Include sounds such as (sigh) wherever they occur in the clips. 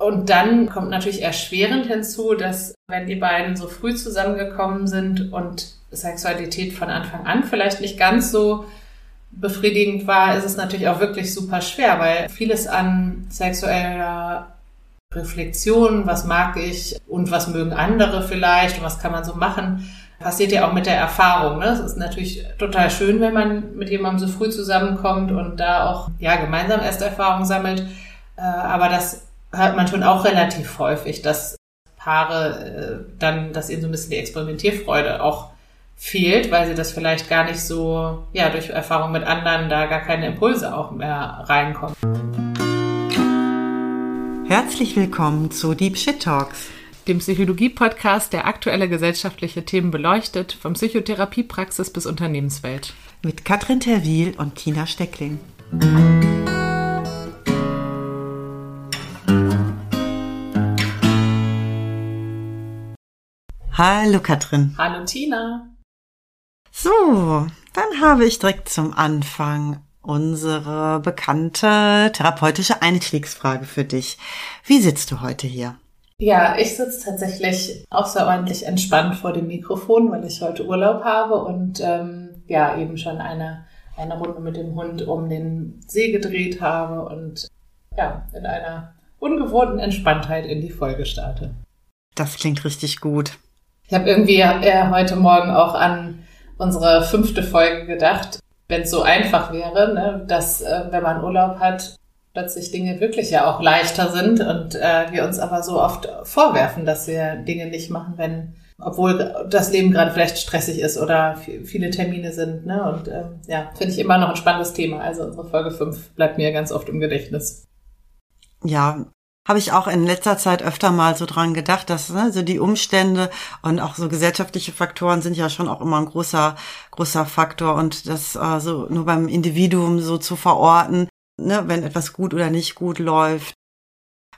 Und dann kommt natürlich erschwerend hinzu, dass wenn die beiden so früh zusammengekommen sind und Sexualität von Anfang an vielleicht nicht ganz so befriedigend war, ist es natürlich auch wirklich super schwer, weil vieles an sexueller Reflexion, was mag ich und was mögen andere vielleicht und was kann man so machen, passiert ja auch mit der Erfahrung. Ne? Es ist natürlich total schön, wenn man mit jemandem so früh zusammenkommt und da auch ja gemeinsam erste Erfahrungen sammelt. Äh, aber das hört man schon auch relativ häufig, dass Paare äh, dann, dass ihnen so ein bisschen die Experimentierfreude auch fehlt, weil sie das vielleicht gar nicht so, ja, durch Erfahrung mit anderen da gar keine Impulse auch mehr reinkommen. Herzlich willkommen zu Deep Shit Talks, dem Psychologie-Podcast, der aktuelle gesellschaftliche Themen beleuchtet, von Psychotherapiepraxis bis Unternehmenswelt. Mit Katrin Terwil und Tina Steckling. Hallo Katrin. Hallo Tina. So, dann habe ich direkt zum Anfang unsere bekannte therapeutische Einstiegsfrage für dich. Wie sitzt du heute hier? Ja, ich sitze tatsächlich außerordentlich entspannt vor dem Mikrofon, weil ich heute Urlaub habe und ähm, ja, eben schon eine, eine Runde mit dem Hund um den See gedreht habe und ja, in einer ungewohnten Entspanntheit in die Folge starte. Das klingt richtig gut. Ich habe irgendwie äh, heute Morgen auch an unsere fünfte Folge gedacht, wenn es so einfach wäre, ne, dass äh, wenn man Urlaub hat, plötzlich Dinge wirklich ja auch leichter sind und äh, wir uns aber so oft vorwerfen, dass wir Dinge nicht machen, wenn obwohl das Leben gerade vielleicht stressig ist oder viele Termine sind. Ne? Und äh, ja, finde ich immer noch ein spannendes Thema. Also unsere Folge 5 bleibt mir ganz oft im Gedächtnis. Ja, habe ich auch in letzter Zeit öfter mal so dran gedacht, dass ne, so die Umstände und auch so gesellschaftliche Faktoren sind ja schon auch immer ein großer großer Faktor und das äh, so nur beim Individuum so zu verorten, ne, wenn etwas gut oder nicht gut läuft,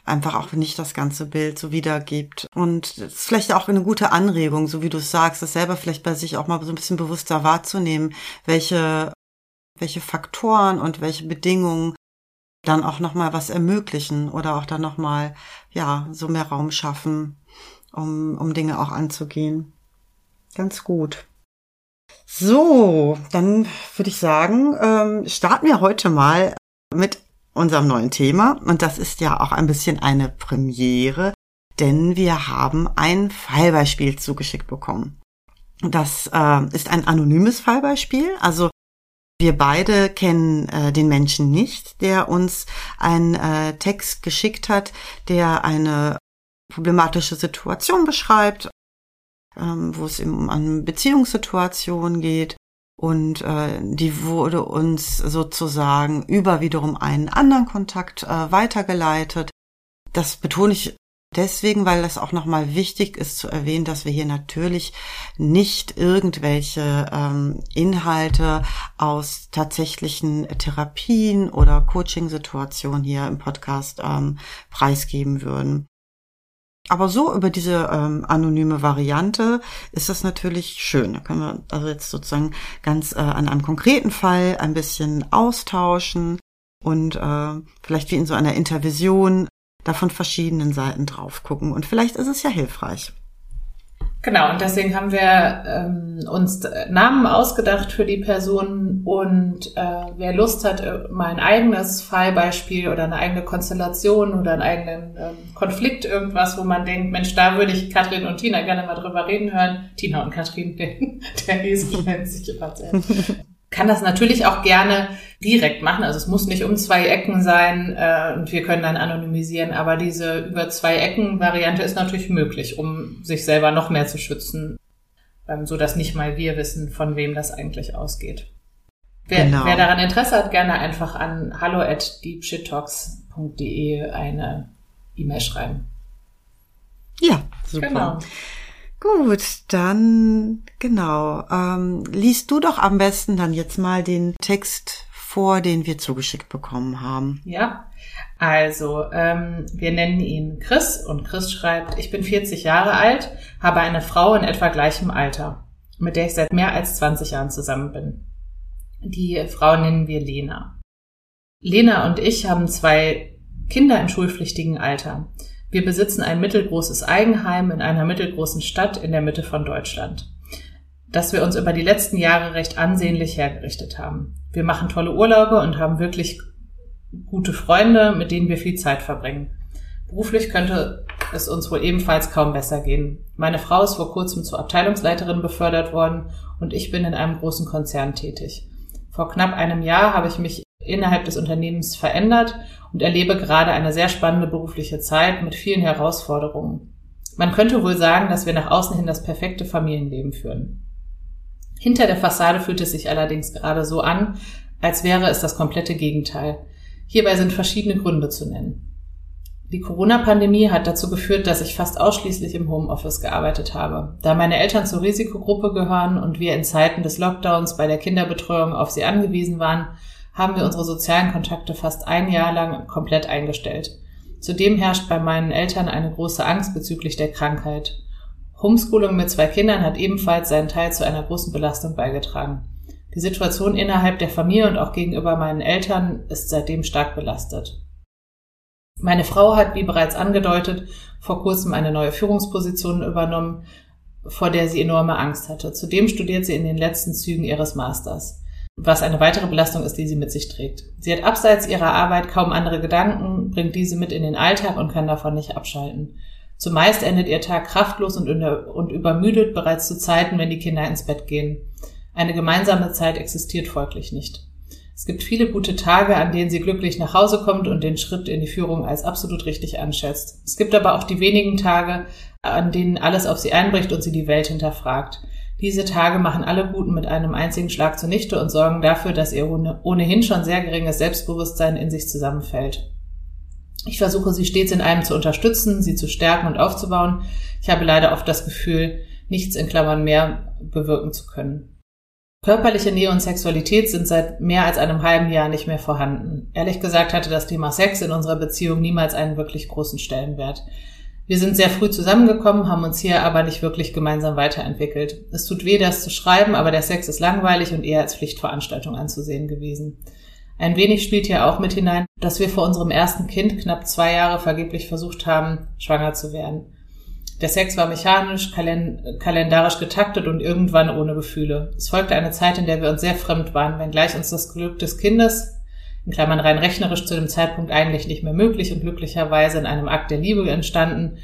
einfach auch nicht das ganze Bild so wiedergibt. Und es ist vielleicht auch eine gute Anregung, so wie du es sagst, das selber vielleicht bei sich auch mal so ein bisschen bewusster wahrzunehmen, welche welche Faktoren und welche Bedingungen dann auch noch mal was ermöglichen oder auch dann noch mal ja so mehr Raum schaffen, um um Dinge auch anzugehen. Ganz gut. So, dann würde ich sagen, ähm, starten wir heute mal mit unserem neuen Thema und das ist ja auch ein bisschen eine Premiere, denn wir haben ein Fallbeispiel zugeschickt bekommen. Das äh, ist ein anonymes Fallbeispiel, also wir beide kennen äh, den Menschen nicht, der uns einen äh, Text geschickt hat, der eine problematische Situation beschreibt, ähm, wo es eben um eine Beziehungssituation geht. Und äh, die wurde uns sozusagen über wiederum einen anderen Kontakt äh, weitergeleitet. Das betone ich Deswegen, weil das auch nochmal wichtig ist zu erwähnen, dass wir hier natürlich nicht irgendwelche ähm, Inhalte aus tatsächlichen Therapien oder Coaching-Situationen hier im Podcast ähm, preisgeben würden. Aber so über diese ähm, anonyme Variante ist das natürlich schön. Da können wir also jetzt sozusagen ganz äh, an einem konkreten Fall ein bisschen austauschen und äh, vielleicht wie in so einer Intervision da von verschiedenen Seiten drauf gucken. Und vielleicht ist es ja hilfreich. Genau, und deswegen haben wir ähm, uns Namen ausgedacht für die Personen und äh, wer Lust hat, äh, mal ein eigenes Fallbeispiel oder eine eigene Konstellation oder einen eigenen ähm, Konflikt, irgendwas, wo man denkt, Mensch, da würde ich Katrin und Tina gerne mal drüber reden hören. Tina und Katrin, (laughs) der, der Esel nennt sich immer kann das natürlich auch gerne direkt machen. Also es muss nicht um zwei Ecken sein äh, und wir können dann anonymisieren, aber diese über zwei Ecken Variante ist natürlich möglich, um sich selber noch mehr zu schützen, ähm, so dass nicht mal wir wissen, von wem das eigentlich ausgeht. Wer, genau. wer daran Interesse hat, gerne einfach an hallo at deepshittalks.de eine E-Mail schreiben. Ja, super. Genau. Gut, dann genau. Ähm, liest du doch am besten dann jetzt mal den Text vor, den wir zugeschickt bekommen haben. Ja, also ähm, wir nennen ihn Chris und Chris schreibt, ich bin 40 Jahre alt, habe eine Frau in etwa gleichem Alter, mit der ich seit mehr als 20 Jahren zusammen bin. Die Frau nennen wir Lena. Lena und ich haben zwei Kinder im schulpflichtigen Alter. Wir besitzen ein mittelgroßes Eigenheim in einer mittelgroßen Stadt in der Mitte von Deutschland, das wir uns über die letzten Jahre recht ansehnlich hergerichtet haben. Wir machen tolle Urlaube und haben wirklich gute Freunde, mit denen wir viel Zeit verbringen. Beruflich könnte es uns wohl ebenfalls kaum besser gehen. Meine Frau ist vor kurzem zur Abteilungsleiterin befördert worden und ich bin in einem großen Konzern tätig. Vor knapp einem Jahr habe ich mich innerhalb des Unternehmens verändert und erlebe gerade eine sehr spannende berufliche Zeit mit vielen Herausforderungen. Man könnte wohl sagen, dass wir nach außen hin das perfekte Familienleben führen. Hinter der Fassade fühlt es sich allerdings gerade so an, als wäre es das komplette Gegenteil. Hierbei sind verschiedene Gründe zu nennen. Die Corona-Pandemie hat dazu geführt, dass ich fast ausschließlich im Homeoffice gearbeitet habe. Da meine Eltern zur Risikogruppe gehören und wir in Zeiten des Lockdowns bei der Kinderbetreuung auf sie angewiesen waren, haben wir unsere sozialen Kontakte fast ein Jahr lang komplett eingestellt. Zudem herrscht bei meinen Eltern eine große Angst bezüglich der Krankheit. Homeschooling mit zwei Kindern hat ebenfalls seinen Teil zu einer großen Belastung beigetragen. Die Situation innerhalb der Familie und auch gegenüber meinen Eltern ist seitdem stark belastet. Meine Frau hat, wie bereits angedeutet, vor kurzem eine neue Führungsposition übernommen, vor der sie enorme Angst hatte. Zudem studiert sie in den letzten Zügen ihres Masters, was eine weitere Belastung ist, die sie mit sich trägt. Sie hat abseits ihrer Arbeit kaum andere Gedanken, bringt diese mit in den Alltag und kann davon nicht abschalten. Zumeist endet ihr Tag kraftlos und, und übermüdet bereits zu Zeiten, wenn die Kinder ins Bett gehen. Eine gemeinsame Zeit existiert folglich nicht. Es gibt viele gute Tage, an denen sie glücklich nach Hause kommt und den Schritt in die Führung als absolut richtig anschätzt. Es gibt aber auch die wenigen Tage, an denen alles auf sie einbricht und sie die Welt hinterfragt. Diese Tage machen alle Guten mit einem einzigen Schlag zunichte und sorgen dafür, dass ihr ohnehin schon sehr geringes Selbstbewusstsein in sich zusammenfällt. Ich versuche sie stets in einem zu unterstützen, sie zu stärken und aufzubauen. Ich habe leider oft das Gefühl, nichts in Klammern mehr bewirken zu können. Körperliche Nähe und Sexualität sind seit mehr als einem halben Jahr nicht mehr vorhanden. Ehrlich gesagt hatte das Thema Sex in unserer Beziehung niemals einen wirklich großen Stellenwert. Wir sind sehr früh zusammengekommen, haben uns hier aber nicht wirklich gemeinsam weiterentwickelt. Es tut weh, das zu schreiben, aber der Sex ist langweilig und eher als Pflichtveranstaltung anzusehen gewesen. Ein wenig spielt hier auch mit hinein, dass wir vor unserem ersten Kind knapp zwei Jahre vergeblich versucht haben, schwanger zu werden. Der Sex war mechanisch, kalendarisch getaktet und irgendwann ohne Gefühle. Es folgte eine Zeit, in der wir uns sehr fremd waren, wenngleich uns das Glück des Kindes, in Klammern rein rechnerisch zu dem Zeitpunkt eigentlich nicht mehr möglich und glücklicherweise in einem Akt der Liebe entstanden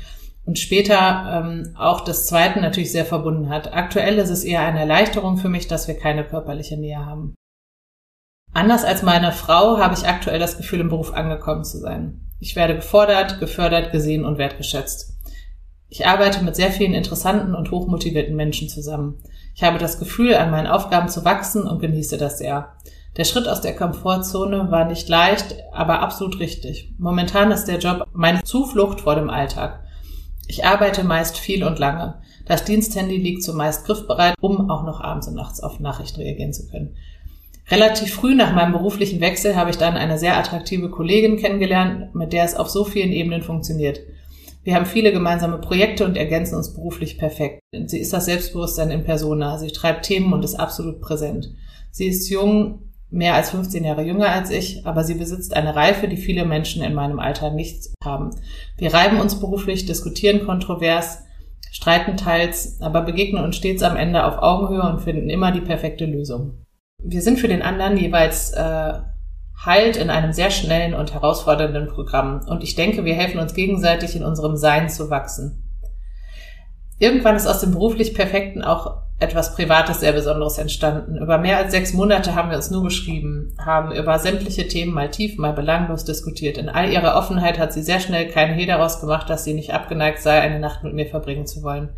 und später ähm, auch das Zweiten natürlich sehr verbunden hat. Aktuell ist es eher eine Erleichterung für mich, dass wir keine körperliche Nähe haben. Anders als meine Frau habe ich aktuell das Gefühl, im Beruf angekommen zu sein. Ich werde gefordert, gefördert, gesehen und wertgeschätzt. Ich arbeite mit sehr vielen interessanten und hochmotivierten Menschen zusammen. Ich habe das Gefühl, an meinen Aufgaben zu wachsen und genieße das sehr. Der Schritt aus der Komfortzone war nicht leicht, aber absolut richtig. Momentan ist der Job meine Zuflucht vor dem Alltag. Ich arbeite meist viel und lange. Das Diensthandy liegt zumeist griffbereit, um auch noch abends und nachts auf Nachrichten reagieren zu können. Relativ früh nach meinem beruflichen Wechsel habe ich dann eine sehr attraktive Kollegin kennengelernt, mit der es auf so vielen Ebenen funktioniert. Wir haben viele gemeinsame Projekte und ergänzen uns beruflich perfekt. Sie ist das Selbstbewusstsein in Persona. Sie treibt Themen und ist absolut präsent. Sie ist jung, mehr als 15 Jahre jünger als ich, aber sie besitzt eine Reife, die viele Menschen in meinem Alter nicht haben. Wir reiben uns beruflich, diskutieren kontrovers, streiten teils, aber begegnen uns stets am Ende auf Augenhöhe und finden immer die perfekte Lösung. Wir sind für den anderen jeweils äh, heilt in einem sehr schnellen und herausfordernden Programm. Und ich denke, wir helfen uns gegenseitig in unserem Sein zu wachsen. Irgendwann ist aus dem beruflich Perfekten auch etwas Privates sehr Besonderes entstanden. Über mehr als sechs Monate haben wir uns nur geschrieben, haben über sämtliche Themen mal tief, mal belanglos diskutiert. In all ihrer Offenheit hat sie sehr schnell keinen Hehl daraus gemacht, dass sie nicht abgeneigt sei, eine Nacht mit mir verbringen zu wollen.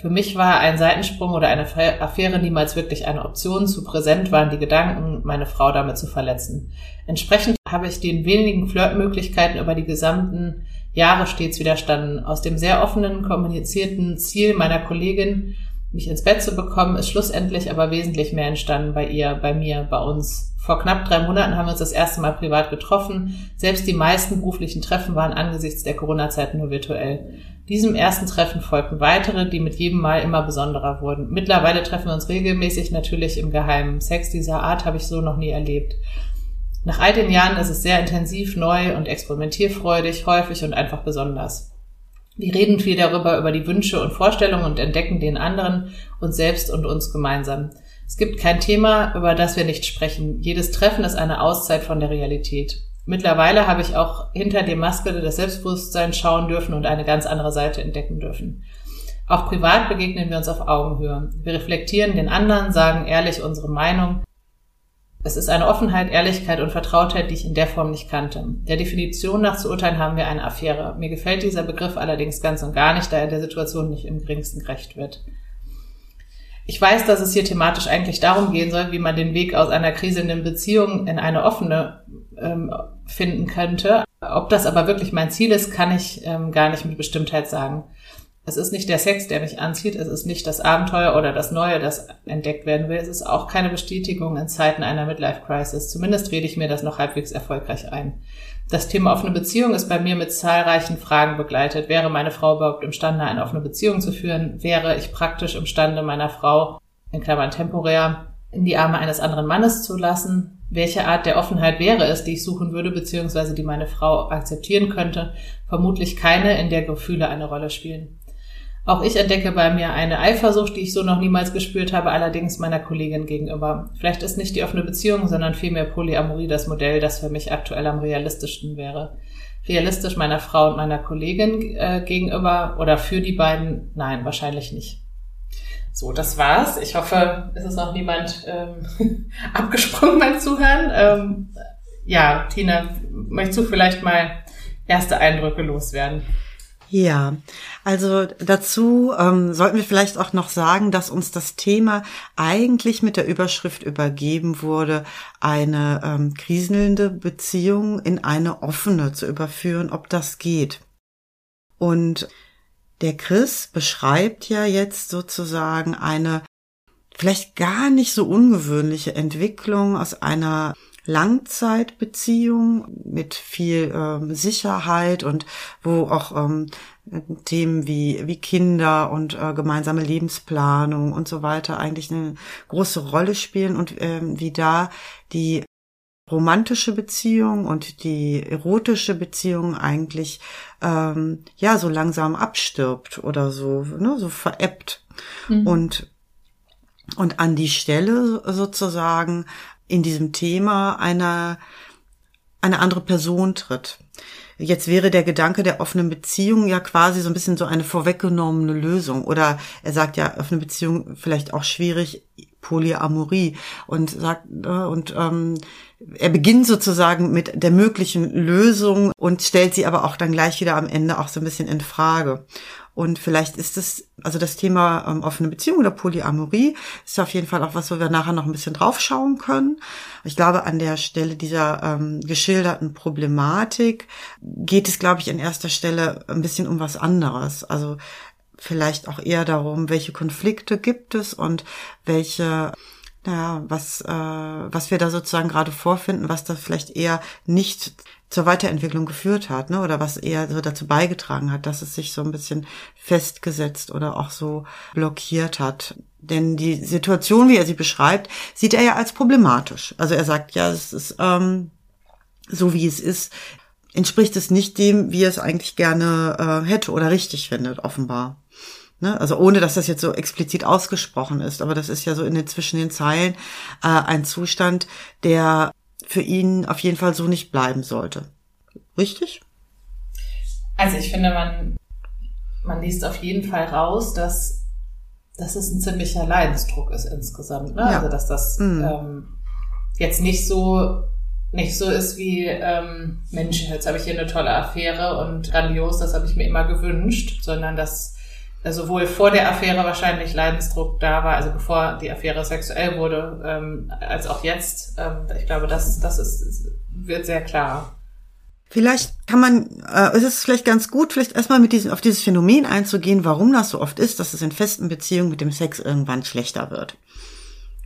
Für mich war ein Seitensprung oder eine Affäre niemals wirklich eine Option. Zu präsent waren die Gedanken, meine Frau damit zu verletzen. Entsprechend habe ich den wenigen Flirtmöglichkeiten über die gesamten Jahre stets widerstanden. Aus dem sehr offenen, kommunizierten Ziel meiner Kollegin, mich ins Bett zu bekommen, ist schlussendlich aber wesentlich mehr entstanden bei ihr, bei mir, bei uns. Vor knapp drei Monaten haben wir uns das erste Mal privat getroffen. Selbst die meisten beruflichen Treffen waren angesichts der Corona-Zeit nur virtuell. Diesem ersten Treffen folgten weitere, die mit jedem Mal immer besonderer wurden. Mittlerweile treffen wir uns regelmäßig natürlich im Geheimen. Sex dieser Art habe ich so noch nie erlebt. Nach all den Jahren ist es sehr intensiv, neu und experimentierfreudig, häufig und einfach besonders. Wir reden viel darüber, über die Wünsche und Vorstellungen und entdecken den anderen, uns selbst und uns gemeinsam. Es gibt kein Thema, über das wir nicht sprechen. Jedes Treffen ist eine Auszeit von der Realität. Mittlerweile habe ich auch hinter dem Maske des Selbstbewusstseins schauen dürfen und eine ganz andere Seite entdecken dürfen. Auch privat begegnen wir uns auf Augenhöhe. Wir reflektieren den anderen, sagen ehrlich unsere Meinung. Es ist eine Offenheit, Ehrlichkeit und Vertrautheit, die ich in der Form nicht kannte. Der Definition nach zu urteilen haben wir eine Affäre. Mir gefällt dieser Begriff allerdings ganz und gar nicht, da er der Situation nicht im geringsten gerecht wird. Ich weiß, dass es hier thematisch eigentlich darum gehen soll, wie man den Weg aus einer kriselnden Beziehung in eine offene ähm, finden könnte. Ob das aber wirklich mein Ziel ist, kann ich ähm, gar nicht mit Bestimmtheit sagen. Es ist nicht der Sex, der mich anzieht, es ist nicht das Abenteuer oder das Neue, das entdeckt werden will. Es ist auch keine Bestätigung in Zeiten einer Midlife-Crisis. Zumindest rede ich mir das noch halbwegs erfolgreich ein. Das Thema offene Beziehung ist bei mir mit zahlreichen Fragen begleitet. Wäre meine Frau überhaupt imstande, eine offene Beziehung zu führen? Wäre ich praktisch imstande, meiner Frau, in Klammern temporär, in die Arme eines anderen Mannes zu lassen? Welche Art der Offenheit wäre es, die ich suchen würde, beziehungsweise die meine Frau akzeptieren könnte? Vermutlich keine, in der Gefühle eine Rolle spielen. Auch ich entdecke bei mir eine Eifersucht, die ich so noch niemals gespürt habe, allerdings meiner Kollegin gegenüber. Vielleicht ist nicht die offene Beziehung, sondern vielmehr Polyamorie das Modell, das für mich aktuell am realistischsten wäre. Realistisch meiner Frau und meiner Kollegin äh, gegenüber oder für die beiden? Nein, wahrscheinlich nicht. So, das war's. Ich hoffe, es ist noch niemand ähm, (laughs) abgesprungen beim Zuhören. Ähm, ja, Tina, möchtest du vielleicht mal erste Eindrücke loswerden? Ja, also dazu ähm, sollten wir vielleicht auch noch sagen, dass uns das Thema eigentlich mit der Überschrift übergeben wurde, eine ähm, kriselnde Beziehung in eine offene zu überführen, ob das geht. Und der Chris beschreibt ja jetzt sozusagen eine vielleicht gar nicht so ungewöhnliche Entwicklung aus einer Langzeitbeziehung mit viel ähm, Sicherheit und wo auch ähm, Themen wie, wie Kinder und äh, gemeinsame Lebensplanung und so weiter eigentlich eine große Rolle spielen und ähm, wie da die romantische Beziehung und die erotische Beziehung eigentlich ähm, ja so langsam abstirbt oder so ne, so veräppt mhm. und und an die Stelle sozusagen in diesem Thema eine, eine andere Person tritt. Jetzt wäre der Gedanke der offenen Beziehung ja quasi so ein bisschen so eine vorweggenommene Lösung. Oder er sagt ja, offene Beziehung vielleicht auch schwierig, Polyamorie und sagt, äh, und ähm, er beginnt sozusagen mit der möglichen Lösung und stellt sie aber auch dann gleich wieder am Ende auch so ein bisschen in Frage. Und vielleicht ist es, also das Thema ähm, offene Beziehung oder Polyamorie ist auf jeden Fall auch was, wo wir nachher noch ein bisschen draufschauen können. Ich glaube, an der Stelle dieser ähm, geschilderten Problematik geht es, glaube ich, an erster Stelle ein bisschen um was anderes. Also vielleicht auch eher darum, welche Konflikte gibt es und welche naja, was, äh, was wir da sozusagen gerade vorfinden, was da vielleicht eher nicht zur Weiterentwicklung geführt hat, ne? Oder was eher so dazu beigetragen hat, dass es sich so ein bisschen festgesetzt oder auch so blockiert hat. Denn die Situation, wie er sie beschreibt, sieht er ja als problematisch. Also er sagt ja, es ist ähm, so wie es ist, entspricht es nicht dem, wie er es eigentlich gerne äh, hätte oder richtig findet, offenbar. Ne? Also ohne, dass das jetzt so explizit ausgesprochen ist, aber das ist ja so in den zwischen den Zeilen äh, ein Zustand, der für ihn auf jeden Fall so nicht bleiben sollte. Richtig? Also ich finde, man, man liest auf jeden Fall raus, dass, dass es ein ziemlicher Leidensdruck ist insgesamt. Ne? Ja. Also dass das mhm. ähm, jetzt nicht so nicht so ist wie ähm, Mensch, jetzt habe ich hier eine tolle Affäre und grandios, das habe ich mir immer gewünscht, sondern dass sowohl vor der Affäre wahrscheinlich Leidensdruck da war, also bevor die Affäre sexuell wurde, ähm, als auch jetzt. Ähm, ich glaube, das, das ist, wird sehr klar. Vielleicht kann man, äh, es ist vielleicht ganz gut, vielleicht erstmal mit diesem, auf dieses Phänomen einzugehen, warum das so oft ist, dass es in festen Beziehungen mit dem Sex irgendwann schlechter wird.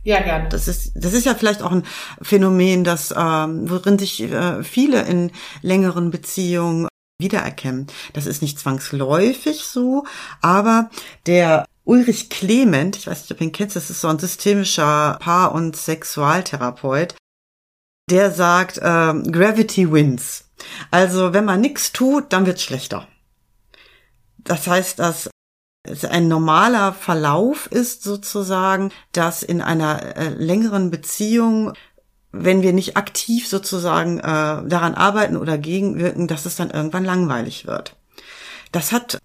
Ja, gerne. Das ist, das ist ja vielleicht auch ein Phänomen, das, ähm, worin sich äh, viele in längeren Beziehungen wiedererkennen. Das ist nicht zwangsläufig so, aber der Ulrich Clement, ich weiß nicht, ob du ihn kennst, das ist so ein systemischer Paar- und Sexualtherapeut, der sagt, äh, Gravity wins. Also wenn man nichts tut, dann wird's schlechter. das heißt, dass es ein normaler Verlauf ist sozusagen, dass in einer äh, längeren Beziehung wenn wir nicht aktiv sozusagen äh, daran arbeiten oder gegenwirken, dass es dann irgendwann langweilig wird. Das hat,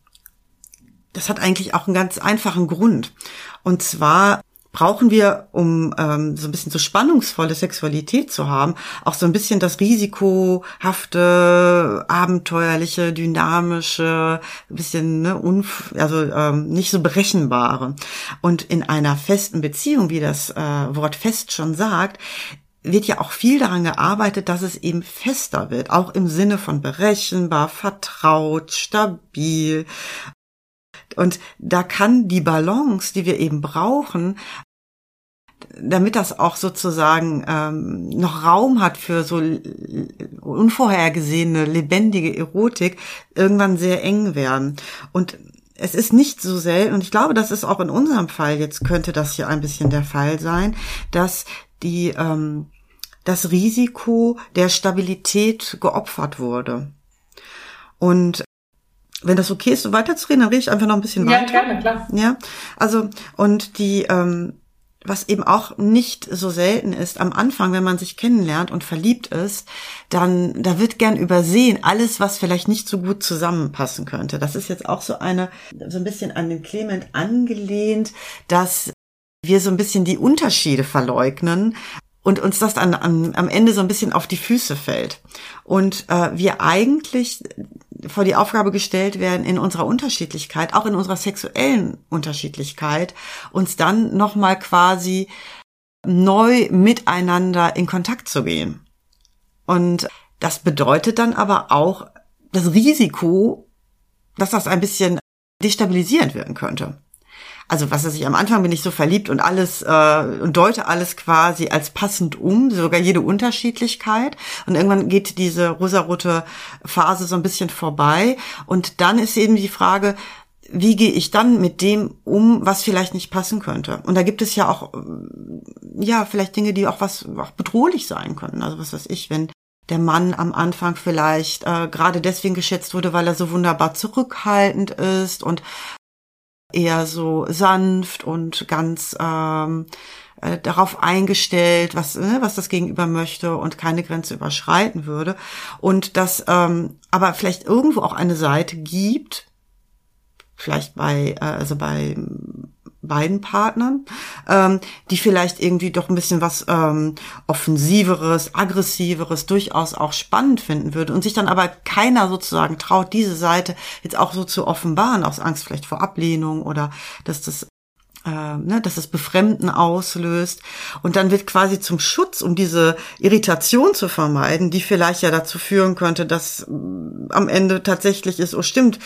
das hat eigentlich auch einen ganz einfachen Grund. Und zwar brauchen wir, um ähm, so ein bisschen so spannungsvolle Sexualität zu haben, auch so ein bisschen das risikohafte, abenteuerliche, dynamische, ein bisschen ne, unf also ähm, nicht so berechenbare. Und in einer festen Beziehung, wie das äh, Wort fest schon sagt, wird ja auch viel daran gearbeitet, dass es eben fester wird, auch im Sinne von berechenbar, vertraut, stabil. Und da kann die Balance, die wir eben brauchen, damit das auch sozusagen ähm, noch Raum hat für so unvorhergesehene, lebendige Erotik, irgendwann sehr eng werden. Und es ist nicht so selten, und ich glaube, das ist auch in unserem Fall, jetzt könnte das hier ein bisschen der Fall sein, dass die ähm, das Risiko der Stabilität geopfert wurde. Und wenn das okay ist, so weiterzureden, dann rede ich einfach noch ein bisschen ja, weiter. Ja, gerne, klar. Ja, also und die, ähm, was eben auch nicht so selten ist, am Anfang, wenn man sich kennenlernt und verliebt ist, dann, da wird gern übersehen, alles, was vielleicht nicht so gut zusammenpassen könnte. Das ist jetzt auch so eine, so ein bisschen an den Clement angelehnt, dass wir so ein bisschen die Unterschiede verleugnen und uns das dann am, am Ende so ein bisschen auf die Füße fällt. Und äh, wir eigentlich vor die Aufgabe gestellt werden, in unserer Unterschiedlichkeit, auch in unserer sexuellen Unterschiedlichkeit, uns dann nochmal quasi neu miteinander in Kontakt zu gehen. Und das bedeutet dann aber auch das Risiko, dass das ein bisschen destabilisierend wirken könnte also was weiß ich, am Anfang bin ich so verliebt und alles äh, und deute alles quasi als passend um, sogar jede Unterschiedlichkeit. Und irgendwann geht diese rosarote Phase so ein bisschen vorbei. Und dann ist eben die Frage, wie gehe ich dann mit dem um, was vielleicht nicht passen könnte? Und da gibt es ja auch, ja, vielleicht Dinge, die auch was auch bedrohlich sein können. Also was weiß ich, wenn der Mann am Anfang vielleicht äh, gerade deswegen geschätzt wurde, weil er so wunderbar zurückhaltend ist und eher so sanft und ganz ähm, äh, darauf eingestellt, was, ne, was das Gegenüber möchte und keine Grenze überschreiten würde. Und das ähm, aber vielleicht irgendwo auch eine Seite gibt, vielleicht bei, äh, also bei beiden Partnern, ähm, die vielleicht irgendwie doch ein bisschen was ähm, offensiveres, aggressiveres, durchaus auch spannend finden würde und sich dann aber keiner sozusagen traut, diese Seite jetzt auch so zu offenbaren, aus Angst vielleicht vor Ablehnung oder dass das äh, ne, dass es Befremden auslöst. Und dann wird quasi zum Schutz, um diese Irritation zu vermeiden, die vielleicht ja dazu führen könnte, dass äh, am Ende tatsächlich ist, oh stimmt,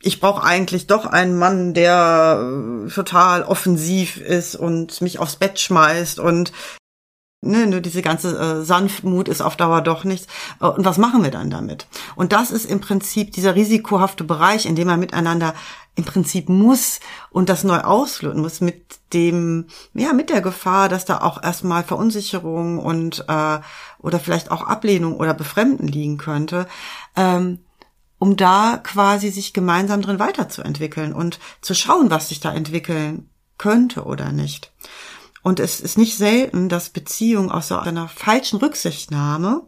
ich brauche eigentlich doch einen Mann, der äh, total offensiv ist und mich aufs Bett schmeißt und ne, nur diese ganze äh, Sanftmut ist auf Dauer doch nichts. Äh, und was machen wir dann damit? Und das ist im Prinzip dieser risikohafte Bereich, in dem man miteinander im Prinzip muss und das neu ausloten muss mit dem, ja, mit der Gefahr, dass da auch erstmal Verunsicherung und äh, oder vielleicht auch Ablehnung oder Befremden liegen könnte. Ähm, um da quasi sich gemeinsam drin weiterzuentwickeln und zu schauen, was sich da entwickeln könnte oder nicht. Und es ist nicht selten, dass Beziehungen aus so einer falschen Rücksichtnahme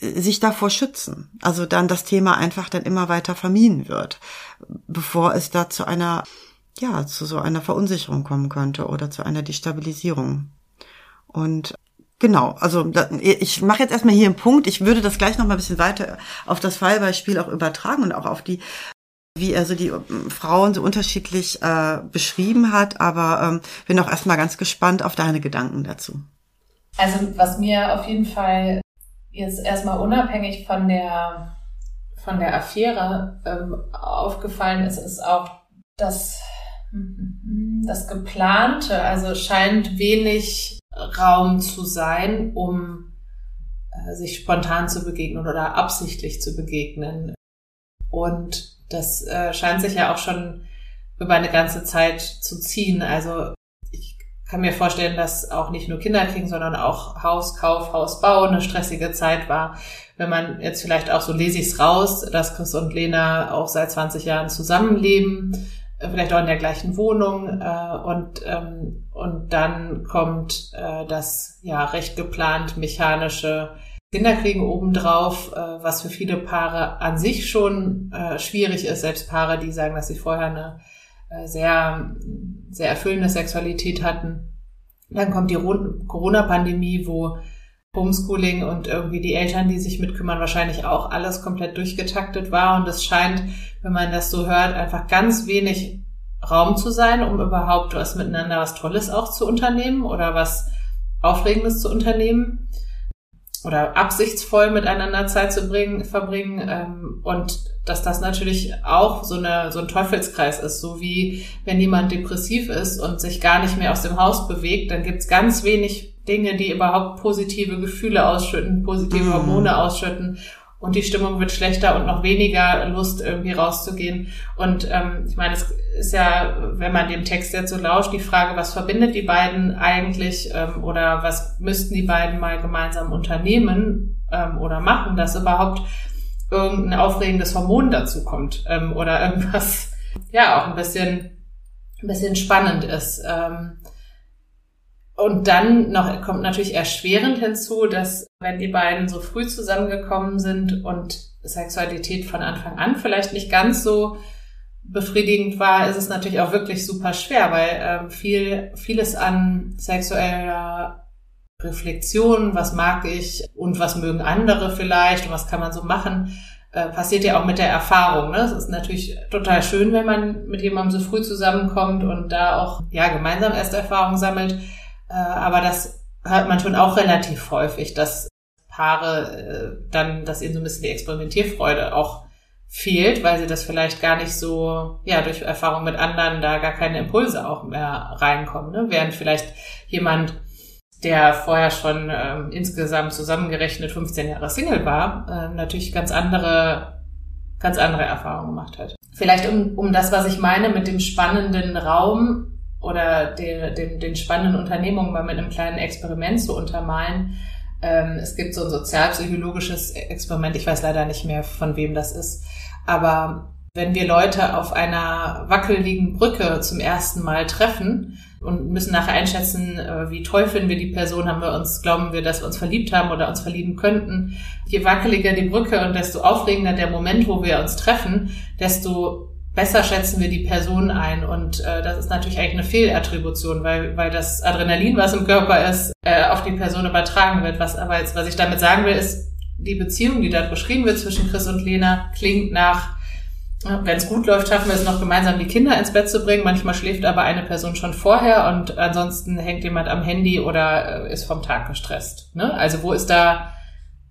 äh, sich davor schützen. Also dann das Thema einfach dann immer weiter vermieden wird, bevor es da zu einer, ja, zu so einer Verunsicherung kommen könnte oder zu einer Destabilisierung. Und Genau, also ich mache jetzt erstmal hier einen Punkt. Ich würde das gleich noch mal ein bisschen weiter auf das Fallbeispiel auch übertragen und auch auf die, wie er so die ähm, Frauen so unterschiedlich äh, beschrieben hat. Aber ähm, bin auch erstmal ganz gespannt auf deine Gedanken dazu. Also was mir auf jeden Fall jetzt erstmal unabhängig von der von der Affäre ähm, aufgefallen ist, ist auch, dass das geplante, also scheint wenig Raum zu sein, um äh, sich spontan zu begegnen oder absichtlich zu begegnen. Und das äh, scheint sich ja auch schon über eine ganze Zeit zu ziehen. Also ich kann mir vorstellen, dass auch nicht nur Kinder kriegen, sondern auch Hauskauf, Hausbau eine stressige Zeit war. Wenn man jetzt vielleicht auch so lese ich es raus, dass Chris und Lena auch seit 20 Jahren zusammenleben, vielleicht auch in der gleichen Wohnung äh, und ähm, und dann kommt äh, das ja recht geplant mechanische Kinderkriegen obendrauf, äh, was für viele Paare an sich schon äh, schwierig ist, selbst Paare, die sagen, dass sie vorher eine äh, sehr, sehr erfüllende Sexualität hatten. Dann kommt die Corona-Pandemie, wo Homeschooling und irgendwie die Eltern, die sich mitkümmern, wahrscheinlich auch alles komplett durchgetaktet war. Und es scheint, wenn man das so hört, einfach ganz wenig Raum zu sein, um überhaupt was miteinander, was Tolles auch zu unternehmen oder was Aufregendes zu unternehmen oder absichtsvoll miteinander Zeit zu bringen, verbringen ähm, und dass das natürlich auch so, eine, so ein Teufelskreis ist, so wie wenn jemand depressiv ist und sich gar nicht mehr aus dem Haus bewegt, dann gibt's ganz wenig Dinge, die überhaupt positive Gefühle ausschütten, positive mhm. Hormone ausschütten und die Stimmung wird schlechter und noch weniger Lust irgendwie rauszugehen. Und ähm, ich meine, es ist ja, wenn man dem Text jetzt so lauscht, die Frage, was verbindet die beiden eigentlich ähm, oder was müssten die beiden mal gemeinsam unternehmen ähm, oder machen, dass überhaupt irgendein aufregendes Hormon dazu kommt ähm, oder irgendwas, ja, auch ein bisschen, ein bisschen spannend ist. Ähm, und dann noch kommt natürlich erschwerend hinzu, dass wenn die beiden so früh zusammengekommen sind und Sexualität von Anfang an vielleicht nicht ganz so befriedigend war, ist es natürlich auch wirklich super schwer, weil ähm, viel, vieles an sexueller Reflexion, was mag ich und was mögen andere vielleicht und was kann man so machen, äh, passiert ja auch mit der Erfahrung. Ne? Es ist natürlich total schön, wenn man mit jemandem so früh zusammenkommt und da auch ja gemeinsam erste Erfahrungen sammelt. Äh, aber das hört man schon auch relativ häufig, dass Paare äh, dann, dass ihnen so ein bisschen die Experimentierfreude auch fehlt, weil sie das vielleicht gar nicht so, ja, durch Erfahrung mit anderen da gar keine Impulse auch mehr reinkommen. Ne? Während vielleicht jemand, der vorher schon ähm, insgesamt zusammengerechnet 15 Jahre Single war, äh, natürlich ganz andere, ganz andere Erfahrungen gemacht hat. Vielleicht um, um das, was ich meine mit dem spannenden Raum oder den, den, den spannenden Unternehmungen mal mit einem kleinen Experiment zu untermalen. Ähm, es gibt so ein sozialpsychologisches Experiment, ich weiß leider nicht mehr, von wem das ist, aber wenn wir Leute auf einer wackeligen Brücke zum ersten Mal treffen und müssen nachher einschätzen, äh, wie toll finden wir die Person, haben wir uns, glauben wir, dass wir uns verliebt haben oder uns verlieben könnten. Je wackeliger die Brücke und desto aufregender der Moment, wo wir uns treffen, desto besser schätzen wir die Person ein. Und äh, das ist natürlich eigentlich eine Fehlattribution, weil, weil das Adrenalin, was im Körper ist, äh, auf die Person übertragen wird. Was aber jetzt, was ich damit sagen will, ist, die Beziehung, die da beschrieben wird zwischen Chris und Lena, klingt nach, wenn es gut läuft, schaffen wir es noch gemeinsam, die Kinder ins Bett zu bringen. Manchmal schläft aber eine Person schon vorher und ansonsten hängt jemand am Handy oder äh, ist vom Tag gestresst. Ne? Also wo ist da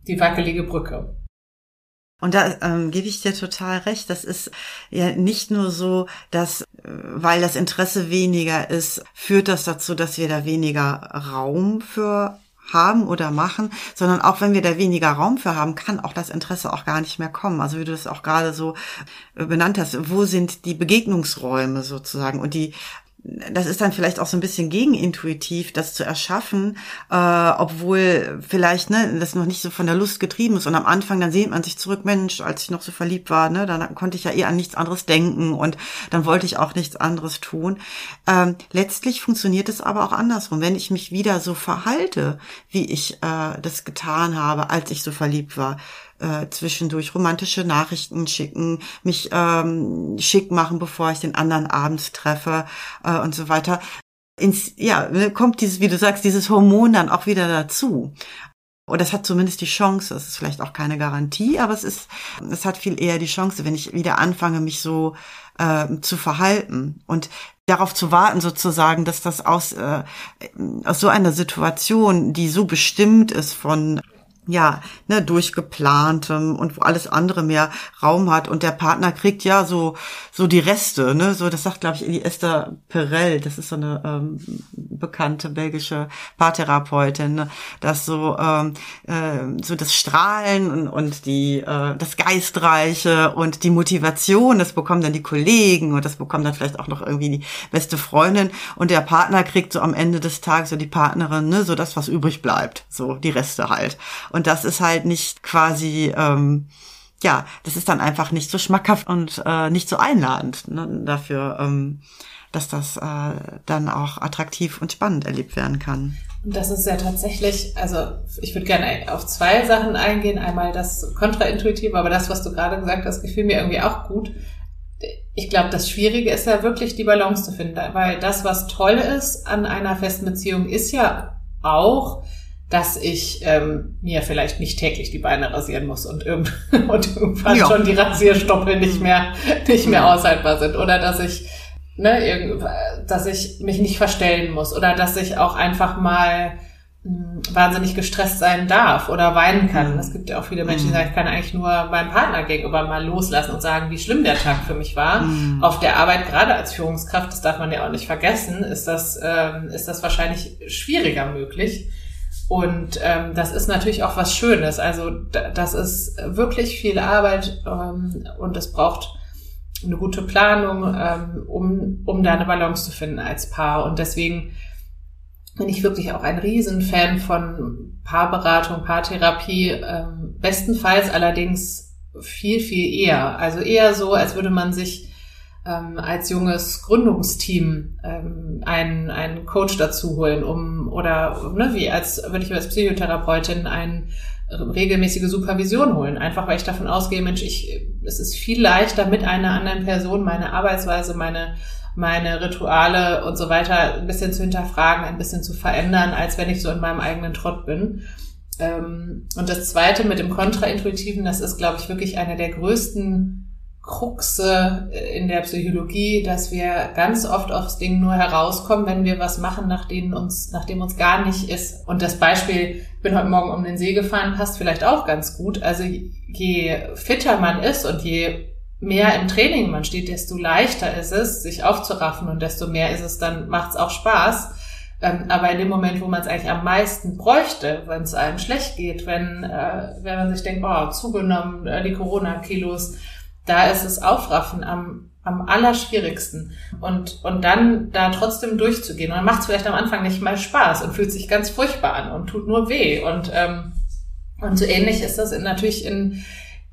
die wackelige Brücke? Und da ähm, gebe ich dir total recht. Das ist ja nicht nur so, dass, äh, weil das Interesse weniger ist, führt das dazu, dass wir da weniger Raum für haben oder machen, sondern auch wenn wir da weniger Raum für haben, kann auch das Interesse auch gar nicht mehr kommen. Also wie du das auch gerade so äh, benannt hast, wo sind die Begegnungsräume sozusagen und die das ist dann vielleicht auch so ein bisschen gegenintuitiv, das zu erschaffen, äh, obwohl vielleicht ne, das noch nicht so von der Lust getrieben ist. Und am Anfang, dann sehnt man sich zurück, Mensch, als ich noch so verliebt war, ne, dann konnte ich ja eh an nichts anderes denken und dann wollte ich auch nichts anderes tun. Ähm, letztlich funktioniert es aber auch andersrum. Wenn ich mich wieder so verhalte, wie ich äh, das getan habe, als ich so verliebt war, äh, zwischendurch romantische Nachrichten schicken, mich ähm, schick machen, bevor ich den anderen abends treffe äh, und so weiter. Ins, ja, ne, kommt dieses, wie du sagst, dieses Hormon dann auch wieder dazu. Und das hat zumindest die Chance, es ist vielleicht auch keine Garantie, aber es ist, es hat viel eher die Chance, wenn ich wieder anfange, mich so äh, zu verhalten und darauf zu warten, sozusagen, dass das aus, äh, aus so einer Situation, die so bestimmt ist von ja, ne, durchgeplantem und wo alles andere mehr Raum hat. Und der Partner kriegt ja so so die Reste, ne, so das sagt glaube ich die Esther Perel, das ist so eine ähm, bekannte belgische Paartherapeutin, ne, dass so ähm, äh, so das Strahlen und, und die äh, das Geistreiche und die Motivation, das bekommen dann die Kollegen und das bekommen dann vielleicht auch noch irgendwie die beste Freundin. Und der Partner kriegt so am Ende des Tages so die Partnerin, ne, so das was übrig bleibt, so die Reste halt. Und das ist halt nicht quasi, ähm, ja, das ist dann einfach nicht so schmackhaft und äh, nicht so einladend ne, dafür, ähm, dass das äh, dann auch attraktiv und spannend erlebt werden kann. Und das ist ja tatsächlich, also ich würde gerne auf zwei Sachen eingehen. Einmal das Kontraintuitive, aber das, was du gerade gesagt hast, gefiel mir irgendwie auch gut. Ich glaube, das Schwierige ist ja wirklich die Balance zu finden, weil das, was toll ist an einer festen Beziehung, ist ja auch, dass ich ähm, mir vielleicht nicht täglich die Beine rasieren muss und, irgend (laughs) und irgendwann ja. schon die Rasierstoppel nicht mehr nicht mehr aushaltbar sind oder dass ich ne, dass ich mich nicht verstellen muss oder dass ich auch einfach mal mh, hm, wahnsinnig gestresst sein darf oder weinen kann. Mhm. Es gibt ja auch viele Menschen, die mhm. sagen, ich kann eigentlich nur meinem Partner gegenüber mal loslassen und sagen, wie schlimm der Tag für mich war. Mhm. Auf der Arbeit, gerade als Führungskraft, das darf man ja auch nicht vergessen, ist das, ähm, ist das wahrscheinlich schwieriger möglich. Und ähm, das ist natürlich auch was Schönes. Also das ist wirklich viel Arbeit ähm, und es braucht eine gute Planung, ähm, um, um da eine Balance zu finden als Paar. Und deswegen bin ich wirklich auch ein Riesenfan von Paarberatung, Paartherapie. Ähm, bestenfalls allerdings viel, viel eher. Also eher so, als würde man sich ähm, als junges Gründungsteam ähm, einen, einen Coach dazu holen, um oder ne, wie als würde ich als Psychotherapeutin eine regelmäßige Supervision holen. Einfach weil ich davon ausgehe, Mensch, ich, es ist viel leichter mit einer anderen Person meine Arbeitsweise, meine meine Rituale und so weiter ein bisschen zu hinterfragen, ein bisschen zu verändern, als wenn ich so in meinem eigenen Trott bin. Ähm, und das Zweite mit dem Kontraintuitiven, das ist, glaube ich, wirklich eine der größten Kruxe äh, in der Psychologie, dass wir ganz oft aufs Ding nur herauskommen, wenn wir was machen, nachdem uns, nachdem uns gar nicht ist. Und das Beispiel, ich bin heute Morgen um den See gefahren, passt vielleicht auch ganz gut. Also je fitter man ist und je mehr im Training man steht, desto leichter ist es, sich aufzuraffen und desto mehr ist es, dann macht es auch Spaß. Ähm, aber in dem Moment, wo man es eigentlich am meisten bräuchte, wenn es einem schlecht geht, wenn, äh, wenn man sich denkt, oh, zugenommen, äh, die Corona-Kilos, da ist es Aufraffen am, am allerschwierigsten. Und, und dann da trotzdem durchzugehen. Und dann macht es vielleicht am Anfang nicht mal Spaß und fühlt sich ganz furchtbar an und tut nur weh. Und, ähm, und so ähnlich ist das in, natürlich in,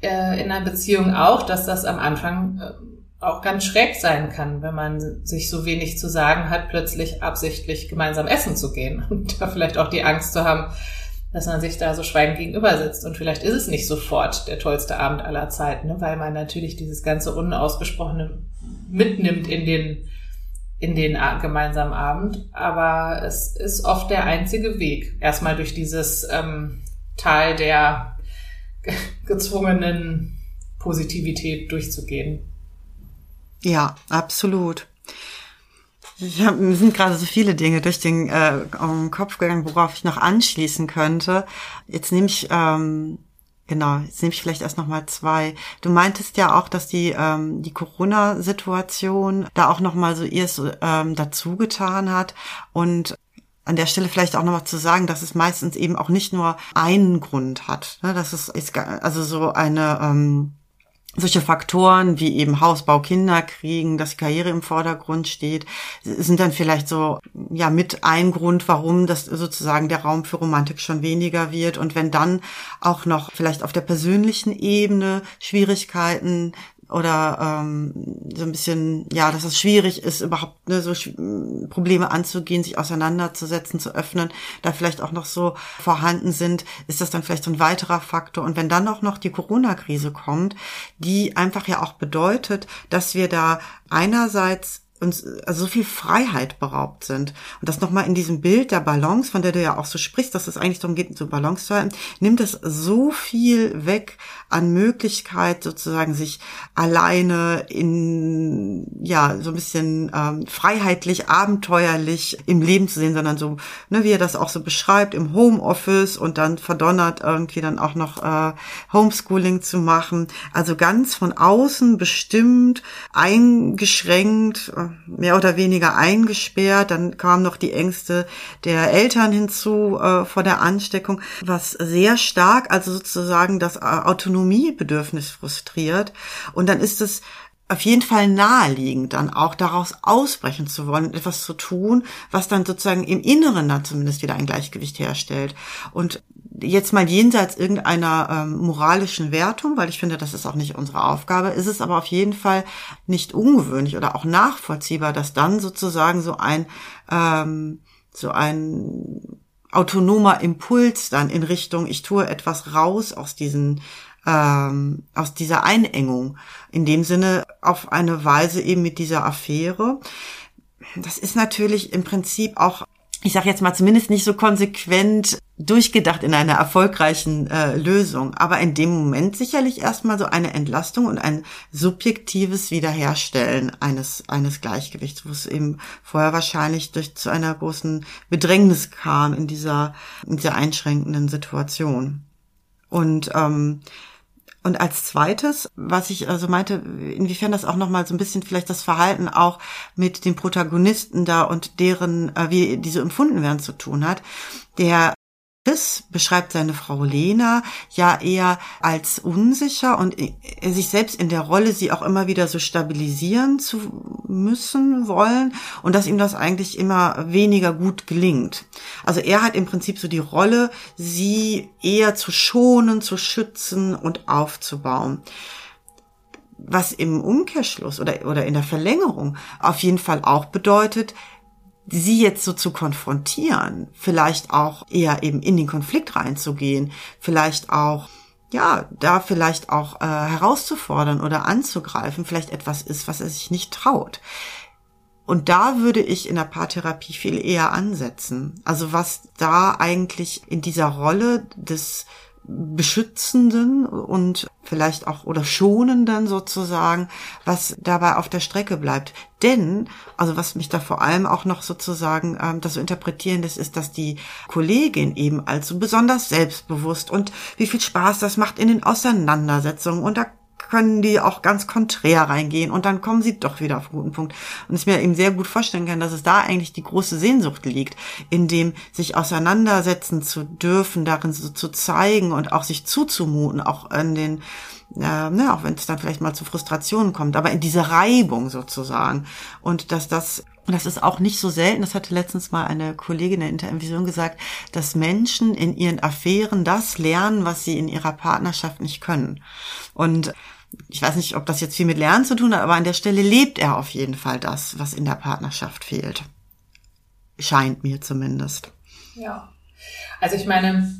äh, in einer Beziehung auch, dass das am Anfang äh, auch ganz schräg sein kann, wenn man sich so wenig zu sagen hat, plötzlich absichtlich gemeinsam essen zu gehen (laughs) und da vielleicht auch die Angst zu haben, dass man sich da so schweigend gegenüber sitzt. Und vielleicht ist es nicht sofort der tollste Abend aller Zeiten, ne? weil man natürlich dieses ganze Unausgesprochene mitnimmt in den, in den gemeinsamen Abend. Aber es ist oft der einzige Weg, erstmal durch dieses ähm, Tal der (laughs) gezwungenen Positivität durchzugehen. Ja, absolut. Ich hab, mir sind gerade so viele Dinge durch den äh, Kopf gegangen, worauf ich noch anschließen könnte. Jetzt nehme ich ähm, Genau, jetzt nehme ich vielleicht erst noch mal zwei. Du meintest ja auch, dass die ähm, die Corona-Situation da auch noch mal so ihr ähm, dazu getan hat und an der Stelle vielleicht auch noch mal zu sagen, dass es meistens eben auch nicht nur einen Grund hat. Ne? Das ist, ist also so eine ähm, solche Faktoren wie eben Hausbau, Kinder kriegen, dass Karriere im Vordergrund steht, sind dann vielleicht so, ja, mit ein Grund, warum das sozusagen der Raum für Romantik schon weniger wird. Und wenn dann auch noch vielleicht auf der persönlichen Ebene Schwierigkeiten oder ähm, so ein bisschen, ja, dass es schwierig ist, überhaupt ne, so Probleme anzugehen, sich auseinanderzusetzen, zu öffnen, da vielleicht auch noch so vorhanden sind, ist das dann vielleicht so ein weiterer Faktor. Und wenn dann auch noch die Corona-Krise kommt, die einfach ja auch bedeutet, dass wir da einerseits uns also so viel Freiheit beraubt sind. Und das nochmal in diesem Bild der Balance, von der du ja auch so sprichst, dass es eigentlich darum geht, so Balance zu halten, nimmt es so viel weg an Möglichkeit, sozusagen sich alleine in, ja, so ein bisschen ähm, freiheitlich, abenteuerlich im Leben zu sehen, sondern so, ne, wie er das auch so beschreibt, im Homeoffice und dann verdonnert irgendwie dann auch noch äh, Homeschooling zu machen. Also ganz von außen bestimmt, eingeschränkt, äh, mehr oder weniger eingesperrt. Dann kamen noch die Ängste der Eltern hinzu äh, vor der Ansteckung, was sehr stark, also sozusagen das Autonomiebedürfnis frustriert. Und dann ist es auf jeden Fall naheliegend, dann auch daraus ausbrechen zu wollen, etwas zu tun, was dann sozusagen im Inneren dann zumindest wieder ein Gleichgewicht herstellt. Und jetzt mal jenseits irgendeiner ähm, moralischen Wertung, weil ich finde, das ist auch nicht unsere Aufgabe, ist es aber auf jeden Fall nicht ungewöhnlich oder auch nachvollziehbar, dass dann sozusagen so ein ähm, so ein autonomer Impuls dann in Richtung, ich tue etwas raus aus diesen ähm, aus dieser Einengung, in dem Sinne auf eine Weise eben mit dieser Affäre. Das ist natürlich im Prinzip auch ich sage jetzt mal zumindest nicht so konsequent durchgedacht in einer erfolgreichen äh, Lösung, aber in dem Moment sicherlich erstmal so eine Entlastung und ein subjektives Wiederherstellen eines eines Gleichgewichts, wo es eben vorher wahrscheinlich durch zu einer großen Bedrängnis kam in dieser in dieser einschränkenden Situation. Und ähm, und als zweites, was ich also meinte, inwiefern das auch nochmal so ein bisschen vielleicht das Verhalten auch mit den Protagonisten da und deren, äh, wie diese empfunden werden zu tun hat. Der Chris beschreibt seine Frau Lena ja eher als unsicher und sich selbst in der Rolle, sie auch immer wieder so stabilisieren zu müssen wollen und dass ihm das eigentlich immer weniger gut gelingt. Also er hat im Prinzip so die Rolle, sie eher zu schonen, zu schützen und aufzubauen was im Umkehrschluss oder, oder in der Verlängerung auf jeden Fall auch bedeutet, sie jetzt so zu konfrontieren, vielleicht auch eher eben in den Konflikt reinzugehen, vielleicht auch ja, da vielleicht auch äh, herauszufordern oder anzugreifen, vielleicht etwas ist, was er sich nicht traut. Und da würde ich in der Paartherapie viel eher ansetzen. Also was da eigentlich in dieser Rolle des beschützenden und vielleicht auch oder schonenden sozusagen, was dabei auf der Strecke bleibt. Denn, also was mich da vor allem auch noch sozusagen ähm, das so interpretieren lässt, ist, dass die Kollegin eben als so besonders selbstbewusst und wie viel Spaß das macht in den Auseinandersetzungen und da können die auch ganz konträr reingehen und dann kommen sie doch wieder auf einen guten Punkt. Und ich mir eben sehr gut vorstellen kann, dass es da eigentlich die große Sehnsucht liegt, in dem sich auseinandersetzen zu dürfen, darin so zu zeigen und auch sich zuzumuten, auch in den äh, ne, auch wenn es dann vielleicht mal zu Frustrationen kommt, aber in diese Reibung sozusagen. Und dass das das ist auch nicht so selten, das hatte letztens mal eine Kollegin in der Intervision gesagt, dass Menschen in ihren Affären das lernen, was sie in ihrer Partnerschaft nicht können. Und ich weiß nicht, ob das jetzt viel mit Lernen zu tun hat, aber an der Stelle lebt er auf jeden Fall das, was in der Partnerschaft fehlt. Scheint mir zumindest. Ja. Also ich meine,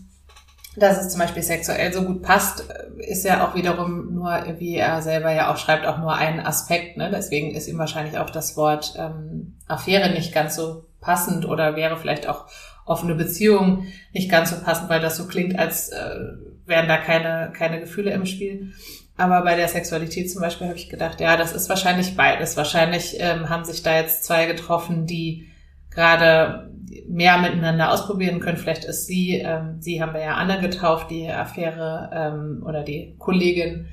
dass es zum Beispiel sexuell so gut passt, ist ja auch wiederum nur, wie er selber ja auch schreibt, auch nur ein Aspekt. Ne? Deswegen ist ihm wahrscheinlich auch das Wort ähm, Affäre nicht ganz so passend oder wäre vielleicht auch offene Beziehung nicht ganz so passend, weil das so klingt, als äh, wären da keine, keine Gefühle im Spiel. Aber bei der Sexualität zum Beispiel habe ich gedacht, ja, das ist wahrscheinlich beides. Wahrscheinlich ähm, haben sich da jetzt zwei getroffen, die gerade mehr miteinander ausprobieren können. Vielleicht ist sie, ähm, sie haben wir ja Anne getauft, die Affäre ähm, oder die Kollegin.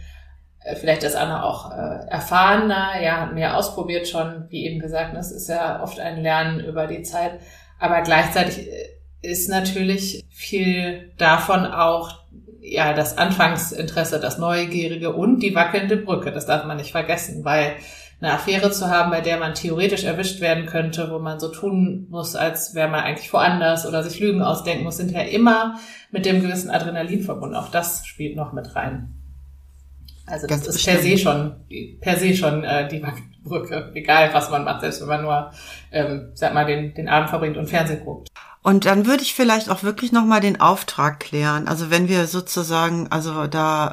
Äh, vielleicht ist Anne auch äh, erfahrener, ja, hat mehr ausprobiert schon, wie eben gesagt. Es ist ja oft ein Lernen über die Zeit. Aber gleichzeitig äh, ist natürlich viel davon auch ja das Anfangsinteresse, das Neugierige und die wackelnde Brücke. Das darf man nicht vergessen, weil eine Affäre zu haben, bei der man theoretisch erwischt werden könnte, wo man so tun muss, als wäre man eigentlich woanders oder sich Lügen ausdenken muss, sind ja immer mit dem gewissen Adrenalin verbunden. Auch das spielt noch mit rein. Also das Ganz ist per se schon, per se schon äh, die Brücke, egal was man macht, selbst wenn man nur, ähm, sag mal, den, den Abend verbringt und Fernsehen guckt. Und dann würde ich vielleicht auch wirklich nochmal den Auftrag klären. Also wenn wir sozusagen, also da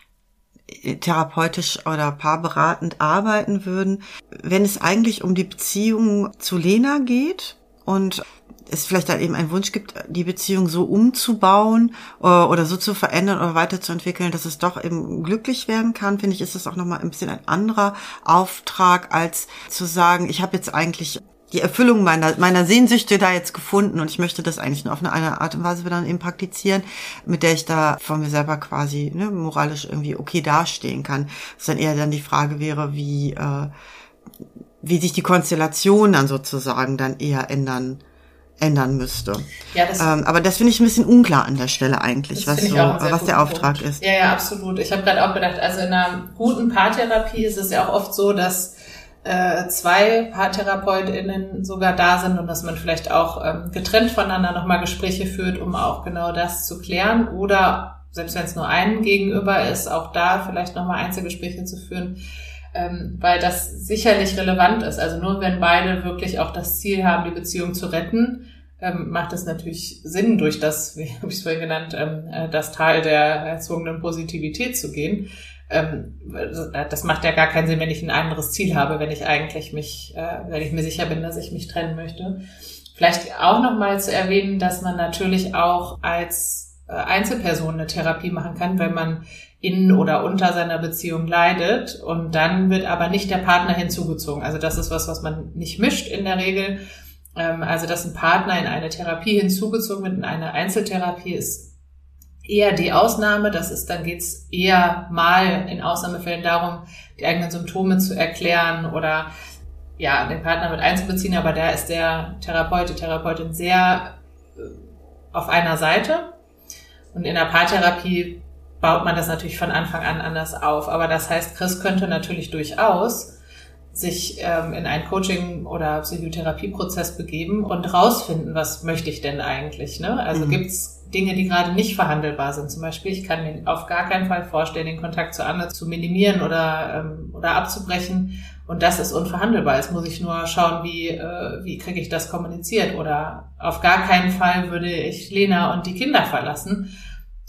therapeutisch oder paarberatend arbeiten würden, wenn es eigentlich um die Beziehung zu Lena geht und es vielleicht dann eben einen Wunsch gibt, die Beziehung so umzubauen äh, oder so zu verändern oder weiterzuentwickeln, dass es doch eben glücklich werden kann, finde ich, ist das auch nochmal ein bisschen ein anderer Auftrag, als zu sagen, ich habe jetzt eigentlich die Erfüllung meiner, meiner Sehnsüchte da jetzt gefunden und ich möchte das eigentlich nur auf eine, eine Art und Weise dann eben praktizieren, mit der ich da von mir selber quasi ne, moralisch irgendwie okay dastehen kann. Das dann eher dann die Frage wäre, wie, äh, wie sich die Konstellation dann sozusagen dann eher ändern ändern müsste. Ja, das, ähm, aber das finde ich ein bisschen unklar an der Stelle eigentlich, was, so, was der Auftrag Punkt. ist. Ja, ja, absolut. Ich habe gerade auch gedacht, also in einer guten Paartherapie ist es ja auch oft so, dass äh, zwei PaartherapeutInnen sogar da sind und dass man vielleicht auch ähm, getrennt voneinander nochmal Gespräche führt, um auch genau das zu klären. Oder selbst wenn es nur einen gegenüber ist, auch da vielleicht nochmal Einzelgespräche zu führen, ähm, weil das sicherlich relevant ist. Also nur wenn beide wirklich auch das Ziel haben, die Beziehung zu retten, ähm, macht es natürlich Sinn, durch das, (laughs) wie habe ich es vorhin genannt, ähm, äh, das Tal der erzwungenen Positivität zu gehen. Ähm, das macht ja gar keinen Sinn, wenn ich ein anderes Ziel habe, wenn ich eigentlich mich, äh, wenn ich mir sicher bin, dass ich mich trennen möchte. Vielleicht auch nochmal zu erwähnen, dass man natürlich auch als äh, Einzelperson eine Therapie machen kann, wenn man in oder unter seiner Beziehung leidet und dann wird aber nicht der Partner hinzugezogen. Also das ist was, was man nicht mischt in der Regel. Ähm, also dass ein Partner in eine Therapie hinzugezogen wird, in eine Einzeltherapie ist eher die Ausnahme. Das ist, dann geht's eher mal in Ausnahmefällen darum, die eigenen Symptome zu erklären oder ja, den Partner mit einzubeziehen, aber da ist der Therapeut, die Therapeutin sehr äh, auf einer Seite. Und in der Paartherapie baut man das natürlich von Anfang an anders auf. Aber das heißt, Chris könnte natürlich durchaus sich ähm, in einen Coaching- oder Psychotherapieprozess begeben und rausfinden, was möchte ich denn eigentlich. Ne? Also mhm. gibt's Dinge, die gerade nicht verhandelbar sind. Zum Beispiel, ich kann mir auf gar keinen Fall vorstellen, den Kontakt zu anderen zu minimieren oder, ähm, oder abzubrechen. Und das ist unverhandelbar. Jetzt muss ich nur schauen, wie, äh, wie kriege ich das kommuniziert. Oder auf gar keinen Fall würde ich Lena und die Kinder verlassen.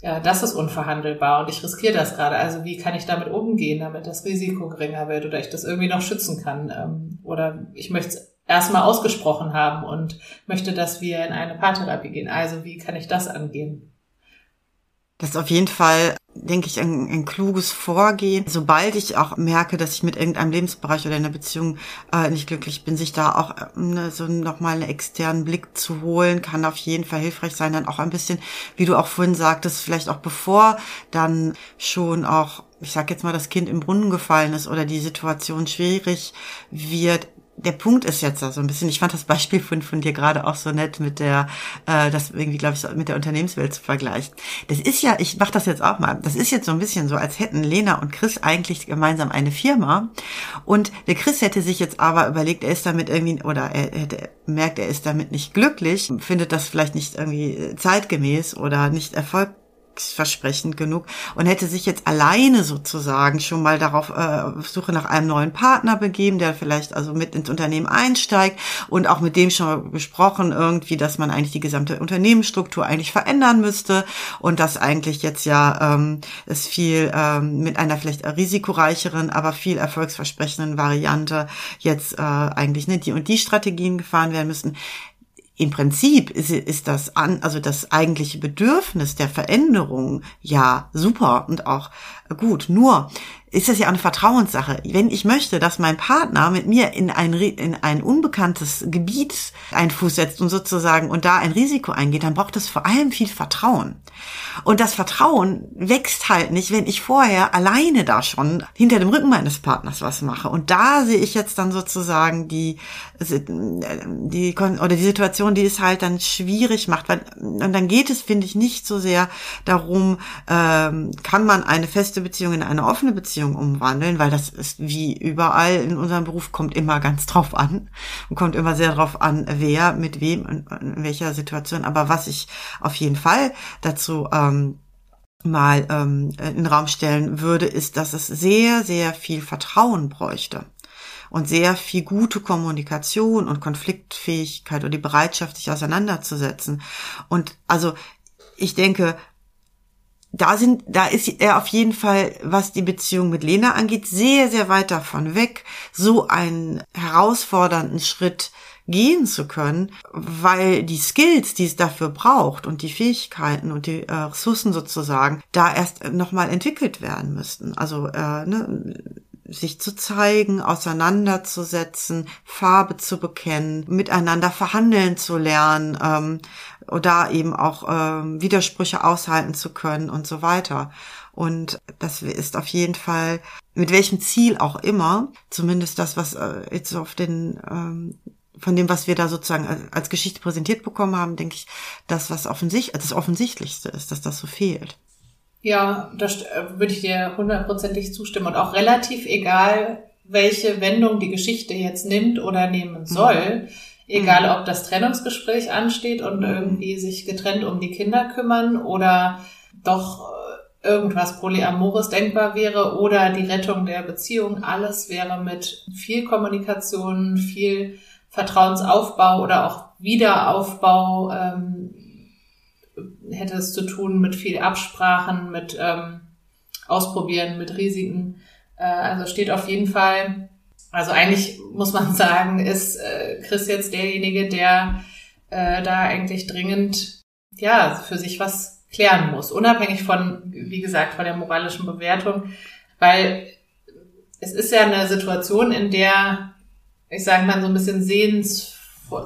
Ja, das ist unverhandelbar und ich riskiere das gerade. Also wie kann ich damit umgehen, damit das Risiko geringer wird oder ich das irgendwie noch schützen kann? Ähm, oder ich möchte erstmal ausgesprochen haben und möchte, dass wir in eine Paartherapie gehen. Also wie kann ich das angehen? Das ist auf jeden Fall, denke ich, ein, ein kluges Vorgehen. Sobald ich auch merke, dass ich mit irgendeinem Lebensbereich oder in einer Beziehung äh, nicht glücklich bin, sich da auch äh, so nochmal einen externen Blick zu holen, kann auf jeden Fall hilfreich sein. Dann auch ein bisschen, wie du auch vorhin sagtest, vielleicht auch bevor dann schon auch ich sag jetzt mal, das Kind im Brunnen gefallen ist oder die Situation schwierig wird, der Punkt ist jetzt so ein bisschen, ich fand das Beispiel von, von dir gerade auch so nett mit der, äh, das irgendwie, glaube ich, mit der Unternehmenswelt zu vergleichen. Das ist ja, ich mache das jetzt auch mal, das ist jetzt so ein bisschen so, als hätten Lena und Chris eigentlich gemeinsam eine Firma. Und der Chris hätte sich jetzt aber überlegt, er ist damit irgendwie, oder er hätte merkt, er ist damit nicht glücklich, findet das vielleicht nicht irgendwie zeitgemäß oder nicht erfolgreich versprechend genug und hätte sich jetzt alleine sozusagen schon mal darauf äh, Suche nach einem neuen Partner begeben, der vielleicht also mit ins Unternehmen einsteigt und auch mit dem schon besprochen irgendwie, dass man eigentlich die gesamte Unternehmensstruktur eigentlich verändern müsste und dass eigentlich jetzt ja ähm, es viel ähm, mit einer vielleicht risikoreicheren, aber viel erfolgsversprechenden Variante jetzt äh, eigentlich ne, die und die Strategien gefahren werden müssen im Prinzip ist, ist das an, also das eigentliche Bedürfnis der Veränderung ja super und auch gut. Nur ist das ja eine Vertrauenssache. Wenn ich möchte, dass mein Partner mit mir in ein, in ein unbekanntes Gebiet einen Fuß setzt und sozusagen und da ein Risiko eingeht, dann braucht es vor allem viel Vertrauen. Und das Vertrauen wächst halt nicht, wenn ich vorher alleine da schon hinter dem Rücken meines Partners was mache. Und da sehe ich jetzt dann sozusagen die, die, oder die Situation, die es halt dann schwierig macht. Weil, und dann geht es, finde ich, nicht so sehr darum, ähm, kann man eine feste Beziehung in eine offene Beziehung umwandeln, weil das ist wie überall in unserem Beruf kommt immer ganz drauf an und kommt immer sehr drauf an, wer mit wem in, in welcher Situation. Aber was ich auf jeden Fall dazu ähm, mal ähm, in den Raum stellen würde, ist, dass es sehr, sehr viel Vertrauen bräuchte und sehr viel gute Kommunikation und Konfliktfähigkeit und die Bereitschaft, sich auseinanderzusetzen. Und also ich denke, da sind, da ist er auf jeden Fall, was die Beziehung mit Lena angeht, sehr, sehr weit davon weg, so einen herausfordernden Schritt gehen zu können, weil die Skills, die es dafür braucht und die Fähigkeiten und die äh, Ressourcen sozusagen da erst nochmal entwickelt werden müssten. Also äh, ne, sich zu zeigen, auseinanderzusetzen, Farbe zu bekennen, miteinander verhandeln zu lernen ähm, oder eben auch ähm, Widersprüche aushalten zu können und so weiter. Und das ist auf jeden Fall, mit welchem Ziel auch immer, zumindest das, was äh, jetzt auf den, ähm, von dem, was wir da sozusagen als, Geschichte präsentiert bekommen haben, denke ich, das, was offensichtlich, das Offensichtlichste ist, dass das so fehlt. Ja, da äh, würde ich dir hundertprozentig zustimmen. Und auch relativ egal, welche Wendung die Geschichte jetzt nimmt oder nehmen mhm. soll. Mhm. Egal, ob das Trennungsgespräch ansteht und mhm. irgendwie sich getrennt um die Kinder kümmern oder doch äh, irgendwas Polyamores denkbar wäre oder die Rettung der Beziehung. Alles wäre mit viel Kommunikation, viel Vertrauensaufbau oder auch Wiederaufbau ähm, hätte es zu tun mit viel Absprachen, mit ähm, Ausprobieren, mit Risiken. Äh, also steht auf jeden Fall, also eigentlich muss man (laughs) sagen, ist äh, Chris jetzt derjenige, der äh, da eigentlich dringend ja für sich was klären muss, unabhängig von, wie gesagt, von der moralischen Bewertung, weil es ist ja eine Situation, in der ich sage mal so ein bisschen sehens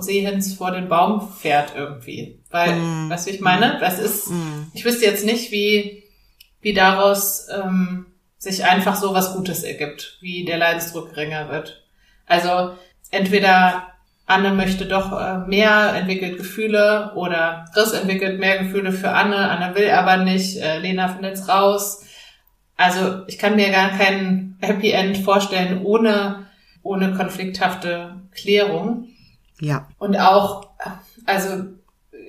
Sehens vor den Baum fährt irgendwie. Weil, mm. weißt du, ich meine? Das ist, mm. ich wüsste jetzt nicht, wie, wie daraus ähm, sich einfach so was Gutes ergibt, wie der Leidensdruck geringer wird. Also entweder Anne möchte doch äh, mehr, entwickelt Gefühle oder Chris entwickelt mehr Gefühle für Anne, Anne will aber nicht, äh, Lena findet's raus. Also ich kann mir gar kein Happy End vorstellen ohne, ohne konflikthafte Klärung. Ja. Und auch, also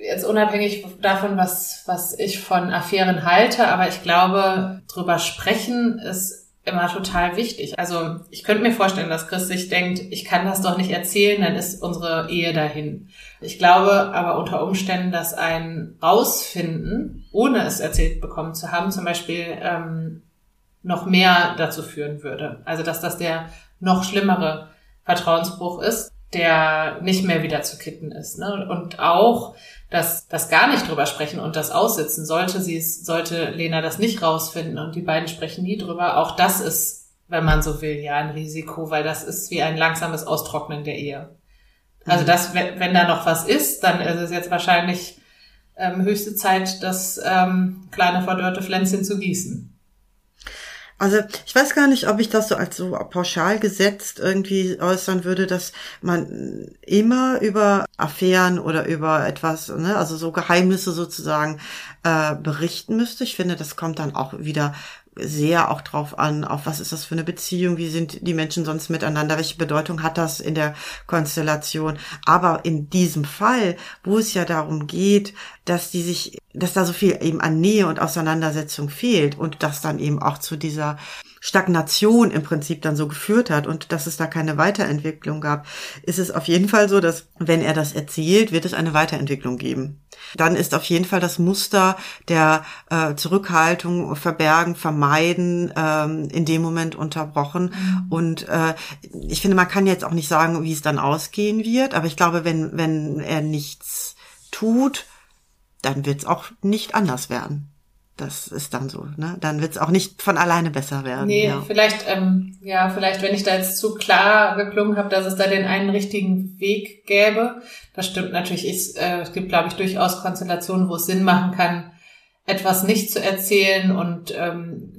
jetzt unabhängig davon, was, was ich von Affären halte, aber ich glaube, drüber sprechen ist immer total wichtig. Also ich könnte mir vorstellen, dass Chris sich denkt, ich kann das doch nicht erzählen, dann ist unsere Ehe dahin. Ich glaube aber unter Umständen, dass ein Rausfinden, ohne es erzählt bekommen zu haben, zum Beispiel ähm, noch mehr dazu führen würde. Also dass das der noch schlimmere Vertrauensbruch ist der nicht mehr wieder zu kitten ist. Ne? Und auch dass das gar nicht drüber sprechen und das aussitzen, sollte sie es, sollte Lena das nicht rausfinden und die beiden sprechen nie drüber, auch das ist, wenn man so will, ja ein Risiko, weil das ist wie ein langsames Austrocknen der Ehe. Also mhm. das, wenn da noch was ist, dann ist es jetzt wahrscheinlich ähm, höchste Zeit, das ähm, kleine verdörrte Pflänzchen zu gießen. Also ich weiß gar nicht, ob ich das so als so pauschal gesetzt irgendwie äußern würde, dass man immer über Affären oder über etwas, ne, also so Geheimnisse sozusagen äh, berichten müsste. Ich finde, das kommt dann auch wieder sehr auch drauf an, auf was ist das für eine Beziehung, wie sind die Menschen sonst miteinander, welche Bedeutung hat das in der Konstellation. Aber in diesem Fall, wo es ja darum geht, dass die sich, dass da so viel eben an Nähe und Auseinandersetzung fehlt und das dann eben auch zu dieser Stagnation im Prinzip dann so geführt hat und dass es da keine Weiterentwicklung gab, ist es auf jeden Fall so, dass wenn er das erzählt, wird es eine Weiterentwicklung geben. Dann ist auf jeden Fall das Muster der äh, Zurückhaltung, Verbergen, Vermeiden ähm, in dem Moment unterbrochen. Mhm. Und äh, ich finde, man kann jetzt auch nicht sagen, wie es dann ausgehen wird, aber ich glaube, wenn, wenn er nichts tut, dann wird es auch nicht anders werden. Das ist dann so, ne? Dann wird es auch nicht von alleine besser werden. Nee, ja. vielleicht, ähm, ja, vielleicht, wenn ich da jetzt zu klar geklungen habe, dass es da den einen richtigen Weg gäbe. Das stimmt natürlich. Ich, äh, es gibt, glaube ich, durchaus Konstellationen, wo es Sinn machen kann, etwas nicht zu erzählen und ähm,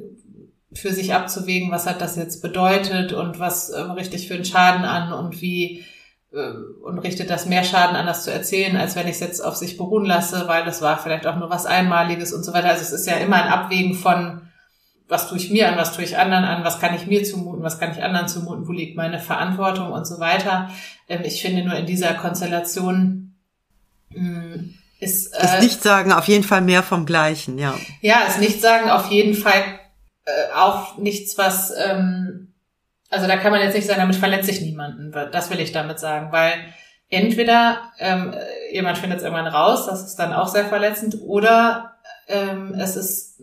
für sich abzuwägen, was hat das jetzt bedeutet und was äh, richtig für einen Schaden an und wie und richtet das mehr Schaden an, das zu erzählen, als wenn ich es jetzt auf sich beruhen lasse, weil das war vielleicht auch nur was Einmaliges und so weiter. Also es ist ja immer ein Abwägen von, was tue ich mir an, was tue ich anderen an, was kann ich mir zumuten, was kann ich anderen zumuten, wo liegt meine Verantwortung und so weiter. Ähm, ich finde nur in dieser Konstellation hm, ist... Äh, ist nicht sagen, auf jeden Fall mehr vom Gleichen, ja. Ja, ist nicht sagen, auf jeden Fall äh, auch nichts, was... Ähm, also da kann man jetzt nicht sagen, damit verletze ich niemanden. Das will ich damit sagen, weil entweder ähm, jemand findet es irgendwann raus, das ist dann auch sehr verletzend, oder ähm, es ist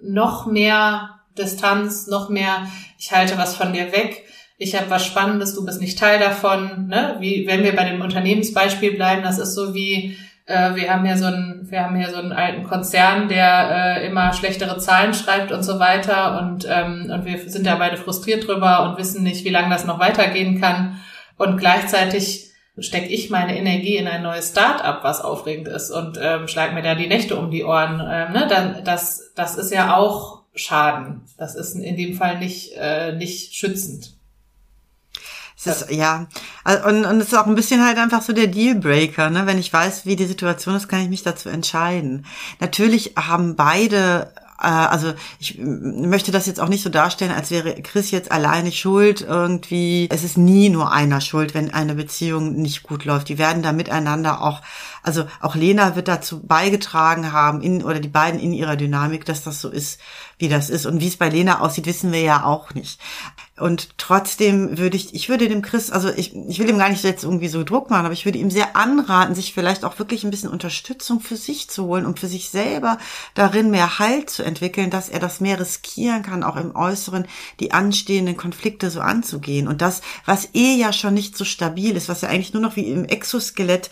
noch mehr Distanz, noch mehr, ich halte was von dir weg, ich habe was Spannendes, du bist nicht Teil davon. Ne? Wie wenn wir bei dem Unternehmensbeispiel bleiben, das ist so wie äh, wir haben hier so einen, wir haben hier so einen alten Konzern, der äh, immer schlechtere Zahlen schreibt und so weiter und ähm, und wir sind da beide frustriert drüber und wissen nicht, wie lange das noch weitergehen kann und gleichzeitig stecke ich meine Energie in ein neues Start-up, was aufregend ist und ähm, schlag mir da die Nächte um die Ohren. Ähm, ne? Dann, das, das ist ja auch Schaden. Das ist in dem Fall nicht, äh, nicht schützend. Es ist, ja, und, und es ist auch ein bisschen halt einfach so der Dealbreaker, ne? Wenn ich weiß, wie die Situation ist, kann ich mich dazu entscheiden. Natürlich haben beide äh, also ich möchte das jetzt auch nicht so darstellen, als wäre Chris jetzt alleine schuld irgendwie. Es ist nie nur einer schuld, wenn eine Beziehung nicht gut läuft. Die werden da miteinander auch, also auch Lena wird dazu beigetragen haben, in, oder die beiden in ihrer Dynamik, dass das so ist, wie das ist. Und wie es bei Lena aussieht, wissen wir ja auch nicht. Und trotzdem würde ich, ich würde dem Chris, also ich, ich will ihm gar nicht jetzt irgendwie so Druck machen, aber ich würde ihm sehr anraten, sich vielleicht auch wirklich ein bisschen Unterstützung für sich zu holen und für sich selber darin mehr Halt zu entwickeln, dass er das mehr riskieren kann, auch im Äußeren die anstehenden Konflikte so anzugehen. Und das, was eh ja schon nicht so stabil ist, was ja eigentlich nur noch wie im Exoskelett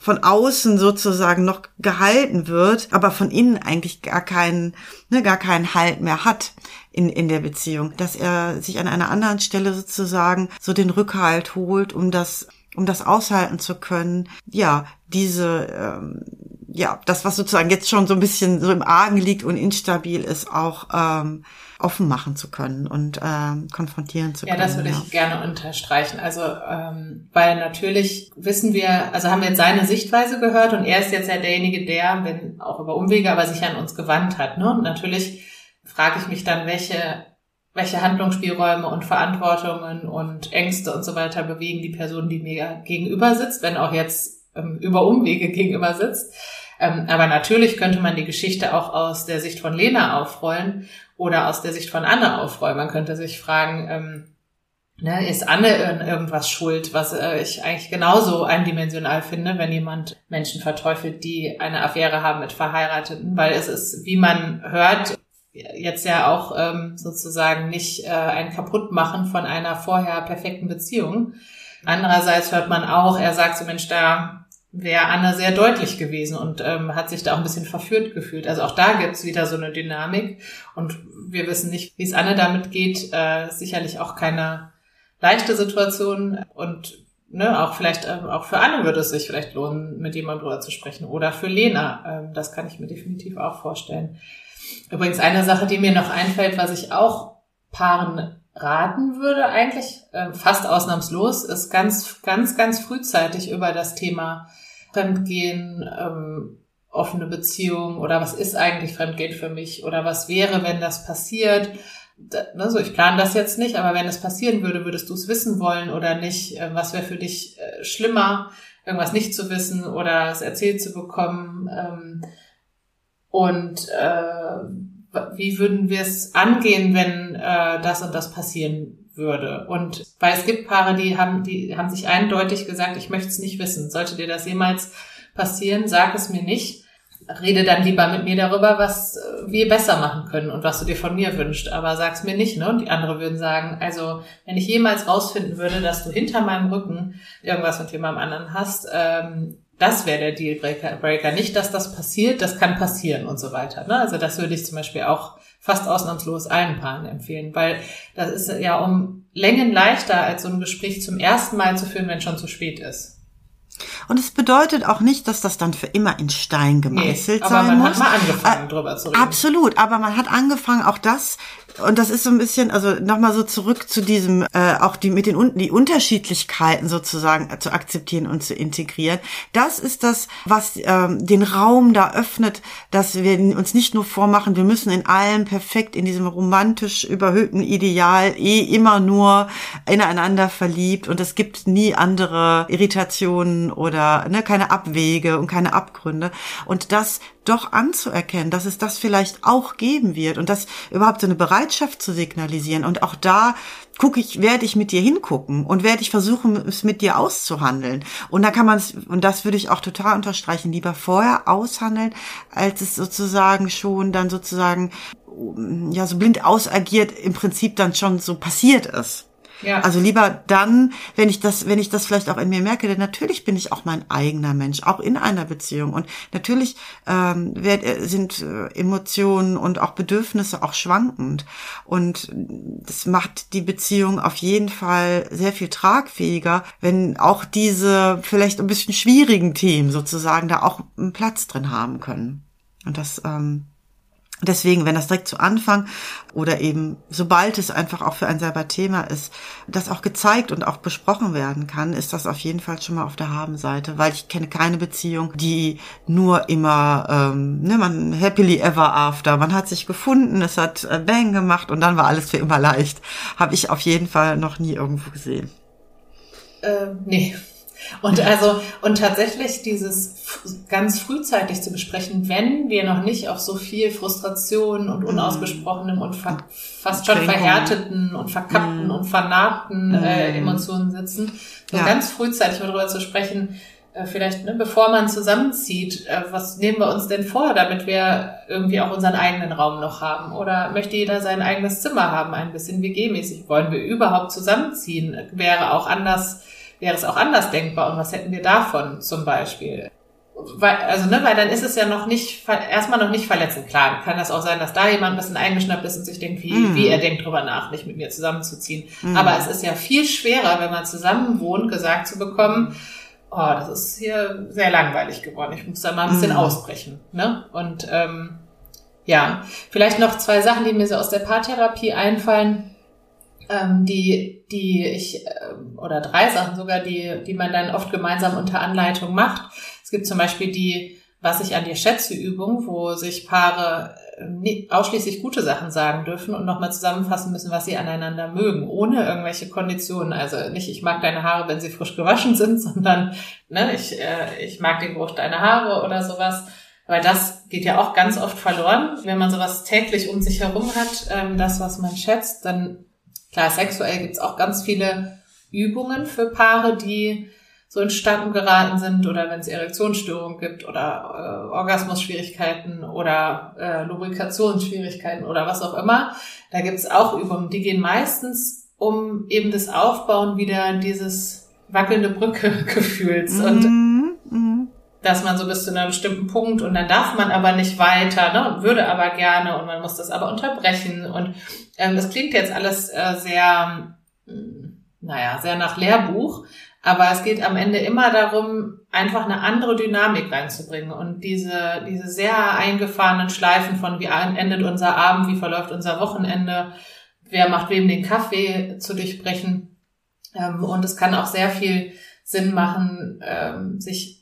von außen sozusagen noch gehalten wird, aber von innen eigentlich gar keinen, ne, gar keinen Halt mehr hat in, in der Beziehung, dass er sich an einer anderen Stelle sozusagen so den Rückhalt holt, um das, um das aushalten zu können, ja, diese, ähm, ja, das, was sozusagen jetzt schon so ein bisschen so im Argen liegt und instabil ist, auch ähm, offen machen zu können und ähm, konfrontieren zu ja, können. Ja, das würde ich gerne unterstreichen. Also, ähm, weil natürlich wissen wir, also haben wir jetzt seine Sichtweise gehört und er ist jetzt ja derjenige, der, wenn auch über Umwege, aber sich an uns gewandt hat. Ne? Und natürlich frage ich mich dann, welche welche Handlungsspielräume und Verantwortungen und Ängste und so weiter bewegen die Person, die mir gegenüber sitzt, wenn auch jetzt ähm, über Umwege gegenüber sitzt. Ähm, aber natürlich könnte man die Geschichte auch aus der Sicht von Lena aufrollen oder aus der Sicht von Anne aufrollen. Man könnte sich fragen, ähm, ne, ist Anne irgendwas schuld, was äh, ich eigentlich genauso eindimensional finde, wenn jemand Menschen verteufelt, die eine Affäre haben mit Verheirateten, weil es ist, wie man hört, jetzt ja auch ähm, sozusagen nicht äh, ein Kaputtmachen von einer vorher perfekten Beziehung. Andererseits hört man auch, er sagt so, Mensch, da wäre Anne sehr deutlich gewesen und ähm, hat sich da auch ein bisschen verführt gefühlt. Also auch da gibt's wieder so eine Dynamik und wir wissen nicht, wie es Anne damit geht. Äh, sicherlich auch keine leichte Situation und ne, auch vielleicht äh, auch für Anne würde es sich vielleicht lohnen, mit jemandem drüber zu sprechen oder für Lena. Ähm, das kann ich mir definitiv auch vorstellen. Übrigens eine Sache, die mir noch einfällt, was ich auch Paaren raten würde, eigentlich äh, fast ausnahmslos, ist ganz, ganz, ganz frühzeitig über das Thema Fremdgehen, ähm, offene Beziehung oder was ist eigentlich Fremdgehen für mich oder was wäre, wenn das passiert. Da, ne, so, ich plane das jetzt nicht, aber wenn es passieren würde, würdest du es wissen wollen oder nicht? Äh, was wäre für dich äh, schlimmer, irgendwas nicht zu wissen oder es erzählt zu bekommen? Ähm, und äh, wie würden wir es angehen, wenn äh, das und das passieren würde. Und weil es gibt Paare, die haben, die haben sich eindeutig gesagt, ich möchte es nicht wissen. Sollte dir das jemals passieren, sag es mir nicht. Rede dann lieber mit mir darüber, was wir besser machen können und was du dir von mir wünschst. Aber sag's mir nicht, ne? Und die andere würden sagen, also wenn ich jemals rausfinden würde, dass du hinter meinem Rücken irgendwas mit jemandem anderen hast, ähm, das wäre der Dealbreaker. Nicht, dass das passiert, das kann passieren und so weiter. Ne? Also das würde ich zum Beispiel auch fast ausnahmslos allen Paaren empfehlen, weil das ist ja um Längen leichter, als so ein Gespräch zum ersten Mal zu führen, wenn schon zu spät ist. Und es bedeutet auch nicht, dass das dann für immer in Stein gemeißelt nee, aber sein muss. Man hat mal angefangen, äh, drüber zu reden. Absolut, aber man hat angefangen, auch das und das ist so ein bisschen, also nochmal so zurück zu diesem, äh, auch die mit den die Unterschiedlichkeiten sozusagen zu akzeptieren und zu integrieren. Das ist das, was ähm, den Raum da öffnet, dass wir uns nicht nur vormachen, wir müssen in allem perfekt in diesem romantisch überhöhten Ideal eh immer nur ineinander verliebt und es gibt nie andere Irritationen oder ne, keine Abwege und keine Abgründe. Und das doch anzuerkennen, dass es das vielleicht auch geben wird und das überhaupt so eine Bereitschaft zu signalisieren. Und auch da gucke ich, werde ich mit dir hingucken und werde ich versuchen, es mit dir auszuhandeln. Und da kann man es, und das würde ich auch total unterstreichen, lieber vorher aushandeln, als es sozusagen schon dann sozusagen, ja, so blind ausagiert, im Prinzip dann schon so passiert ist. Ja. Also lieber dann, wenn ich das, wenn ich das vielleicht auch in mir merke, denn natürlich bin ich auch mein eigener Mensch, auch in einer Beziehung. Und natürlich ähm, sind äh, Emotionen und auch Bedürfnisse auch schwankend. Und das macht die Beziehung auf jeden Fall sehr viel tragfähiger, wenn auch diese vielleicht ein bisschen schwierigen Themen sozusagen da auch einen Platz drin haben können. Und das ähm, Deswegen, wenn das direkt zu Anfang oder eben sobald es einfach auch für ein selber Thema ist, das auch gezeigt und auch besprochen werden kann, ist das auf jeden Fall schon mal auf der Habenseite, weil ich kenne keine Beziehung, die nur immer, ähm, ne, man happily ever after, man hat sich gefunden, es hat äh, Bang gemacht und dann war alles für immer leicht. Habe ich auf jeden Fall noch nie irgendwo gesehen. Ähm, nee, und also, und tatsächlich dieses ganz frühzeitig zu besprechen, wenn wir noch nicht auf so viel Frustration und unausgesprochenem und fa fast schon verhärteten und verkappten mm. und vernarbten äh, mhm. Emotionen sitzen, so ja. ganz frühzeitig darüber zu sprechen, äh, vielleicht, ne, bevor man zusammenzieht, äh, was nehmen wir uns denn vor, damit wir irgendwie auch unseren eigenen Raum noch haben? Oder möchte jeder sein eigenes Zimmer haben, ein bisschen WG-mäßig? Wollen wir überhaupt zusammenziehen? Wäre auch anders wäre es auch anders denkbar und was hätten wir davon zum Beispiel? Weil, also, ne, weil dann ist es ja noch nicht, erstmal noch nicht verletzend. Klar, kann das auch sein, dass da jemand ein bisschen eingeschnappt ist und sich denkt, wie, mm. wie er denkt drüber nach, nicht mit mir zusammenzuziehen. Mm. Aber es ist ja viel schwerer, wenn man zusammen wohnt, gesagt zu bekommen, oh, das ist hier sehr langweilig geworden. Ich muss da mal ein bisschen mm. ausbrechen. Ne? Und ähm, ja, vielleicht noch zwei Sachen, die mir so aus der Paartherapie einfallen ähm, die, die ich, äh, oder drei Sachen sogar, die, die man dann oft gemeinsam unter Anleitung macht. Es gibt zum Beispiel die Was ich an dir schätze Übung, wo sich Paare äh, ausschließlich gute Sachen sagen dürfen und nochmal zusammenfassen müssen, was sie aneinander mögen, ohne irgendwelche Konditionen. Also nicht, ich mag deine Haare, wenn sie frisch gewaschen sind, (laughs) sondern ne, ich, äh, ich mag den Geruch deiner Haare oder sowas. Weil das geht ja auch ganz oft verloren. Wenn man sowas täglich um sich herum hat, ähm, das, was man schätzt, dann Klar, sexuell gibt's auch ganz viele Übungen für Paare, die so in Starten geraten sind oder wenn es Erektionsstörungen gibt oder äh, Orgasmusschwierigkeiten oder äh, Lubrikationsschwierigkeiten oder was auch immer. Da gibt's auch Übungen, die gehen meistens um eben das Aufbauen wieder dieses wackelnde Brücke-Gefühls mhm. und mhm. Dass man so bis zu einem bestimmten Punkt und dann darf man aber nicht weiter, ne, würde aber gerne und man muss das aber unterbrechen und ähm, das klingt jetzt alles äh, sehr, hm, naja, sehr nach Lehrbuch, aber es geht am Ende immer darum, einfach eine andere Dynamik reinzubringen und diese, diese sehr eingefahrenen Schleifen von wie endet unser Abend, wie verläuft unser Wochenende, wer macht wem den Kaffee zu durchbrechen. Ähm, und es kann auch sehr viel Sinn machen, ähm, sich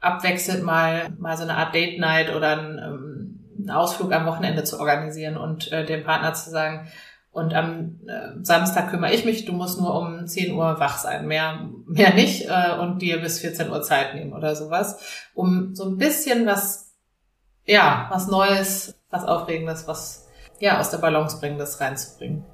abwechselnd mal, mal so eine Art Date Night oder ein, ähm, einen Ausflug am Wochenende zu organisieren und äh, dem Partner zu sagen, und am äh, Samstag kümmere ich mich, du musst nur um 10 Uhr wach sein, mehr, mehr nicht, äh, und dir bis 14 Uhr Zeit nehmen oder sowas, um so ein bisschen was, ja, was Neues, was Aufregendes, was, ja, aus der Balance bringendes reinzubringen.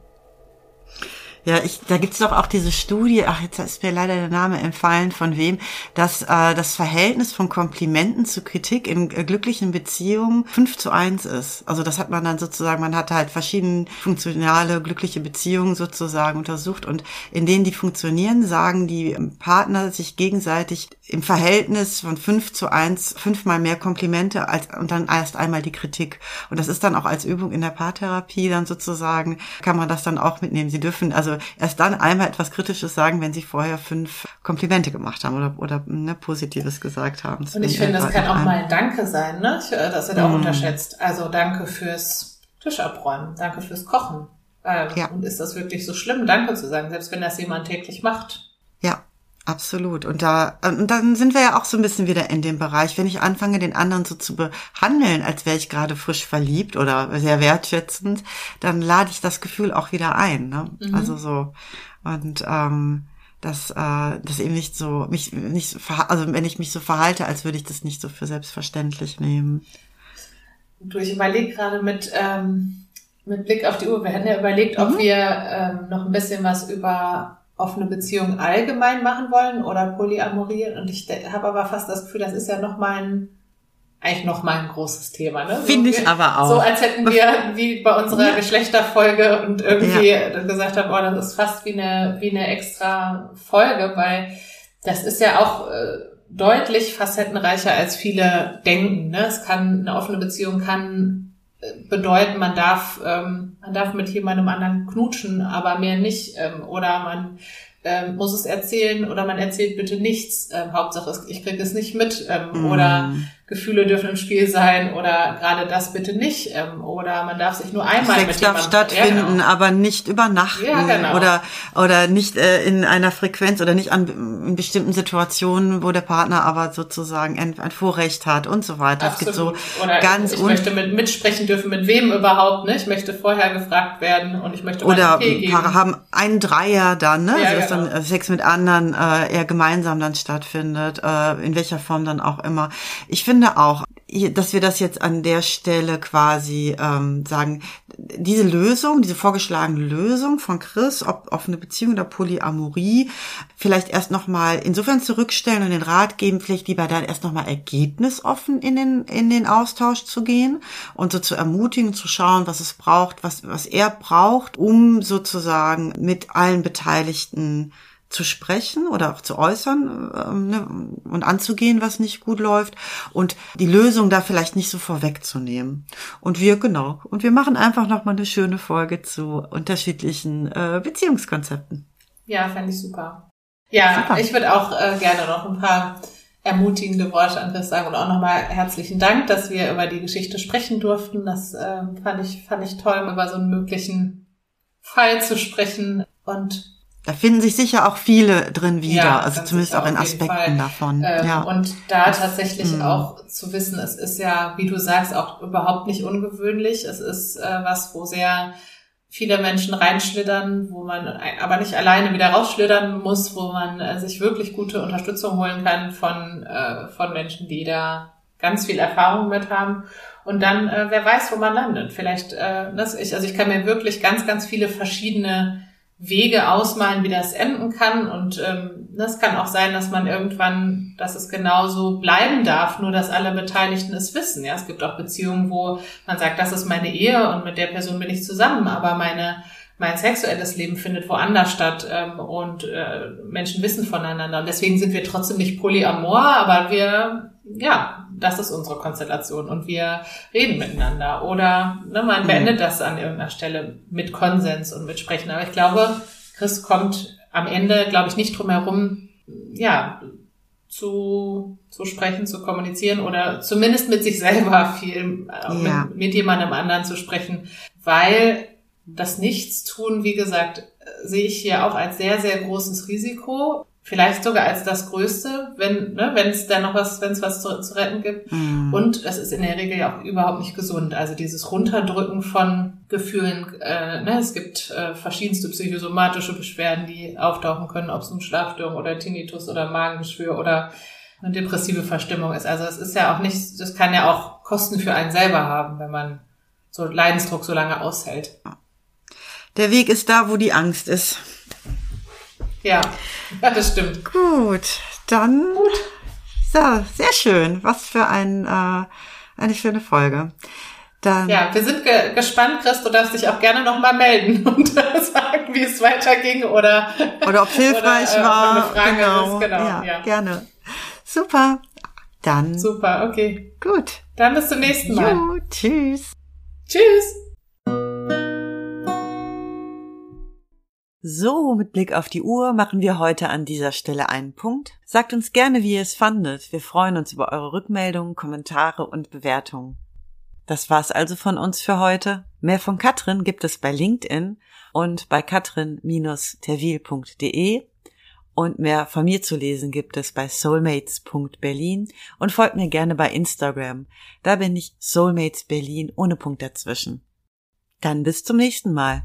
Ja, ich, da gibt's doch auch diese Studie, ach, jetzt ist mir leider der Name entfallen, von wem, dass äh, das Verhältnis von Komplimenten zu Kritik in äh, glücklichen Beziehungen fünf zu eins ist. Also das hat man dann sozusagen, man hat halt verschiedene funktionale, glückliche Beziehungen sozusagen untersucht und in denen die funktionieren, sagen die Partner sich gegenseitig im Verhältnis von fünf zu eins fünfmal mehr Komplimente als und dann erst einmal die Kritik. Und das ist dann auch als Übung in der Paartherapie dann sozusagen, kann man das dann auch mitnehmen. Sie dürfen also erst dann einmal etwas Kritisches sagen, wenn sie vorher fünf Komplimente gemacht haben oder, oder ne, Positives gesagt haben. Und ich finde, das kann auch mal ein Danke sein, ne? Äh, das wird auch mm. unterschätzt. Also danke fürs Tisch abräumen, danke fürs Kochen. Ähm, ja. Und ist das wirklich so schlimm, Danke zu sagen, selbst wenn das jemand täglich macht? Ja, Absolut. Und da, und dann sind wir ja auch so ein bisschen wieder in dem Bereich, wenn ich anfange, den anderen so zu behandeln, als wäre ich gerade frisch verliebt oder sehr wertschätzend, dann lade ich das Gefühl auch wieder ein. Ne? Mhm. Also so. Und ähm, dass äh, das eben nicht so mich nicht also wenn ich mich so verhalte, als würde ich das nicht so für selbstverständlich nehmen. Du, ich überlege gerade mit, ähm, mit Blick auf die Uhr. Wir hätten ja überlegt, ob mhm. wir ähm, noch ein bisschen was über offene Beziehungen allgemein machen wollen oder Polyamorie. Und ich habe aber fast das Gefühl, das ist ja noch mal ein, eigentlich noch mal ein großes Thema. Ne? So Finde ich aber auch. So als hätten wir wie bei unserer ja. Geschlechterfolge und irgendwie ja. gesagt haben, oh, das ist fast wie eine, wie eine extra Folge, weil das ist ja auch äh, deutlich facettenreicher als viele denken. Ne? Es kann, eine offene Beziehung kann bedeuten, man darf, ähm, man darf mit jemandem anderen knutschen, aber mehr nicht. Ähm, oder man ähm, muss es erzählen oder man erzählt bitte nichts. Ähm, Hauptsache, ich kriege es nicht mit. Ähm, mm. Oder Gefühle dürfen im Spiel sein oder gerade das bitte nicht. Ähm, oder man darf sich nur einmal Sex mit darf stattfinden, ja, genau. aber nicht übernachten ja, genau. oder oder nicht äh, in einer Frequenz oder nicht an in bestimmten Situationen, wo der Partner aber sozusagen ein, ein Vorrecht hat und so weiter. Absolut. Es gibt so oder ganz ich, ich möchte mit mitsprechen dürfen, mit wem überhaupt nicht. Ich möchte vorher gefragt werden und ich möchte oder okay Paare haben einen Dreier dann, ne? Ja, also genau. dann Sex mit anderen äh, eher gemeinsam dann stattfindet, äh, in welcher Form dann auch immer. Ich finde finde auch, dass wir das jetzt an der Stelle quasi ähm, sagen, diese Lösung, diese vorgeschlagene Lösung von Chris, ob offene Beziehung oder Polyamorie, vielleicht erst nochmal insofern zurückstellen und den Rat geben, vielleicht lieber dann erst nochmal ergebnisoffen in den, in den Austausch zu gehen und so zu ermutigen, zu schauen, was es braucht, was, was er braucht, um sozusagen mit allen Beteiligten zu sprechen oder auch zu äußern ähm, ne, und anzugehen, was nicht gut läuft und die Lösung da vielleicht nicht so vorwegzunehmen. Und wir genau und wir machen einfach noch mal eine schöne Folge zu unterschiedlichen äh, Beziehungskonzepten. Ja, fände ich super. Ja, super. ich würde auch äh, gerne noch ein paar ermutigende Worte an Chris sagen und auch nochmal herzlichen Dank, dass wir über die Geschichte sprechen durften. Das äh, fand ich fand ich toll, über so einen möglichen Fall zu sprechen und da finden sich sicher auch viele drin wieder, ja, also zumindest auch in Aspekten davon. Ähm, ja. Und da tatsächlich mhm. auch zu wissen, es ist ja, wie du sagst, auch überhaupt nicht ungewöhnlich. Es ist äh, was, wo sehr viele Menschen reinschlittern, wo man aber nicht alleine wieder rausschlittern muss, wo man äh, sich wirklich gute Unterstützung holen kann von, äh, von Menschen, die da ganz viel Erfahrung mit haben. Und dann, äh, wer weiß, wo man landet. Vielleicht, äh, das ich, also ich kann mir wirklich ganz, ganz viele verschiedene Wege ausmalen, wie das enden kann. Und ähm, das kann auch sein, dass man irgendwann, dass es genauso bleiben darf, nur dass alle Beteiligten es wissen. Ja, es gibt auch Beziehungen, wo man sagt, das ist meine Ehe und mit der Person bin ich zusammen, aber meine mein sexuelles Leben findet woanders statt ähm, und äh, Menschen wissen voneinander. Und deswegen sind wir trotzdem nicht polyamor, aber wir, ja, das ist unsere Konstellation und wir reden miteinander. Oder ne, man mhm. beendet das an irgendeiner Stelle mit Konsens und mit Sprechen. Aber ich glaube, Chris kommt am Ende, glaube ich, nicht drum herum, ja, zu, zu sprechen, zu kommunizieren oder zumindest mit sich selber viel, äh, ja. mit, mit jemandem anderen zu sprechen, weil das Nichtstun, wie gesagt, sehe ich hier auch als sehr, sehr großes Risiko. Vielleicht sogar als das Größte, wenn ne, wenn es da noch was, wenn es was zu, zu, retten gibt. Mm. Und es ist in der Regel ja auch überhaupt nicht gesund. Also dieses Runterdrücken von Gefühlen. Äh, ne, es gibt äh, verschiedenste psychosomatische Beschwerden, die auftauchen können, ob es eine Schlafstörung oder Tinnitus oder Magengeschwür oder eine depressive Verstimmung ist. Also es ist ja auch nicht, das kann ja auch Kosten für einen selber haben, wenn man so Leidensdruck so lange aushält. Der Weg ist da, wo die Angst ist. Ja, ja das stimmt. Gut, dann. Gut. So, sehr schön. Was für ein, äh, eine schöne Folge. Dann ja, wir sind ge gespannt, Chris. Du darfst dich auch gerne nochmal melden (laughs) und sagen, wie es weiterging oder (laughs) oder ob es hilfreich oder, äh, war. genau, genau ja, ja, gerne. Super. Dann. Super, okay. Gut. Dann bis zum nächsten Mal. Jo, tschüss. Tschüss. So, mit Blick auf die Uhr machen wir heute an dieser Stelle einen Punkt. Sagt uns gerne, wie ihr es fandet. Wir freuen uns über eure Rückmeldungen, Kommentare und Bewertungen. Das war's also von uns für heute. Mehr von Katrin gibt es bei LinkedIn und bei katrin-terwil.de und mehr von mir zu lesen gibt es bei soulmates.berlin und folgt mir gerne bei Instagram. Da bin ich Soulmates Berlin ohne Punkt dazwischen. Dann bis zum nächsten Mal.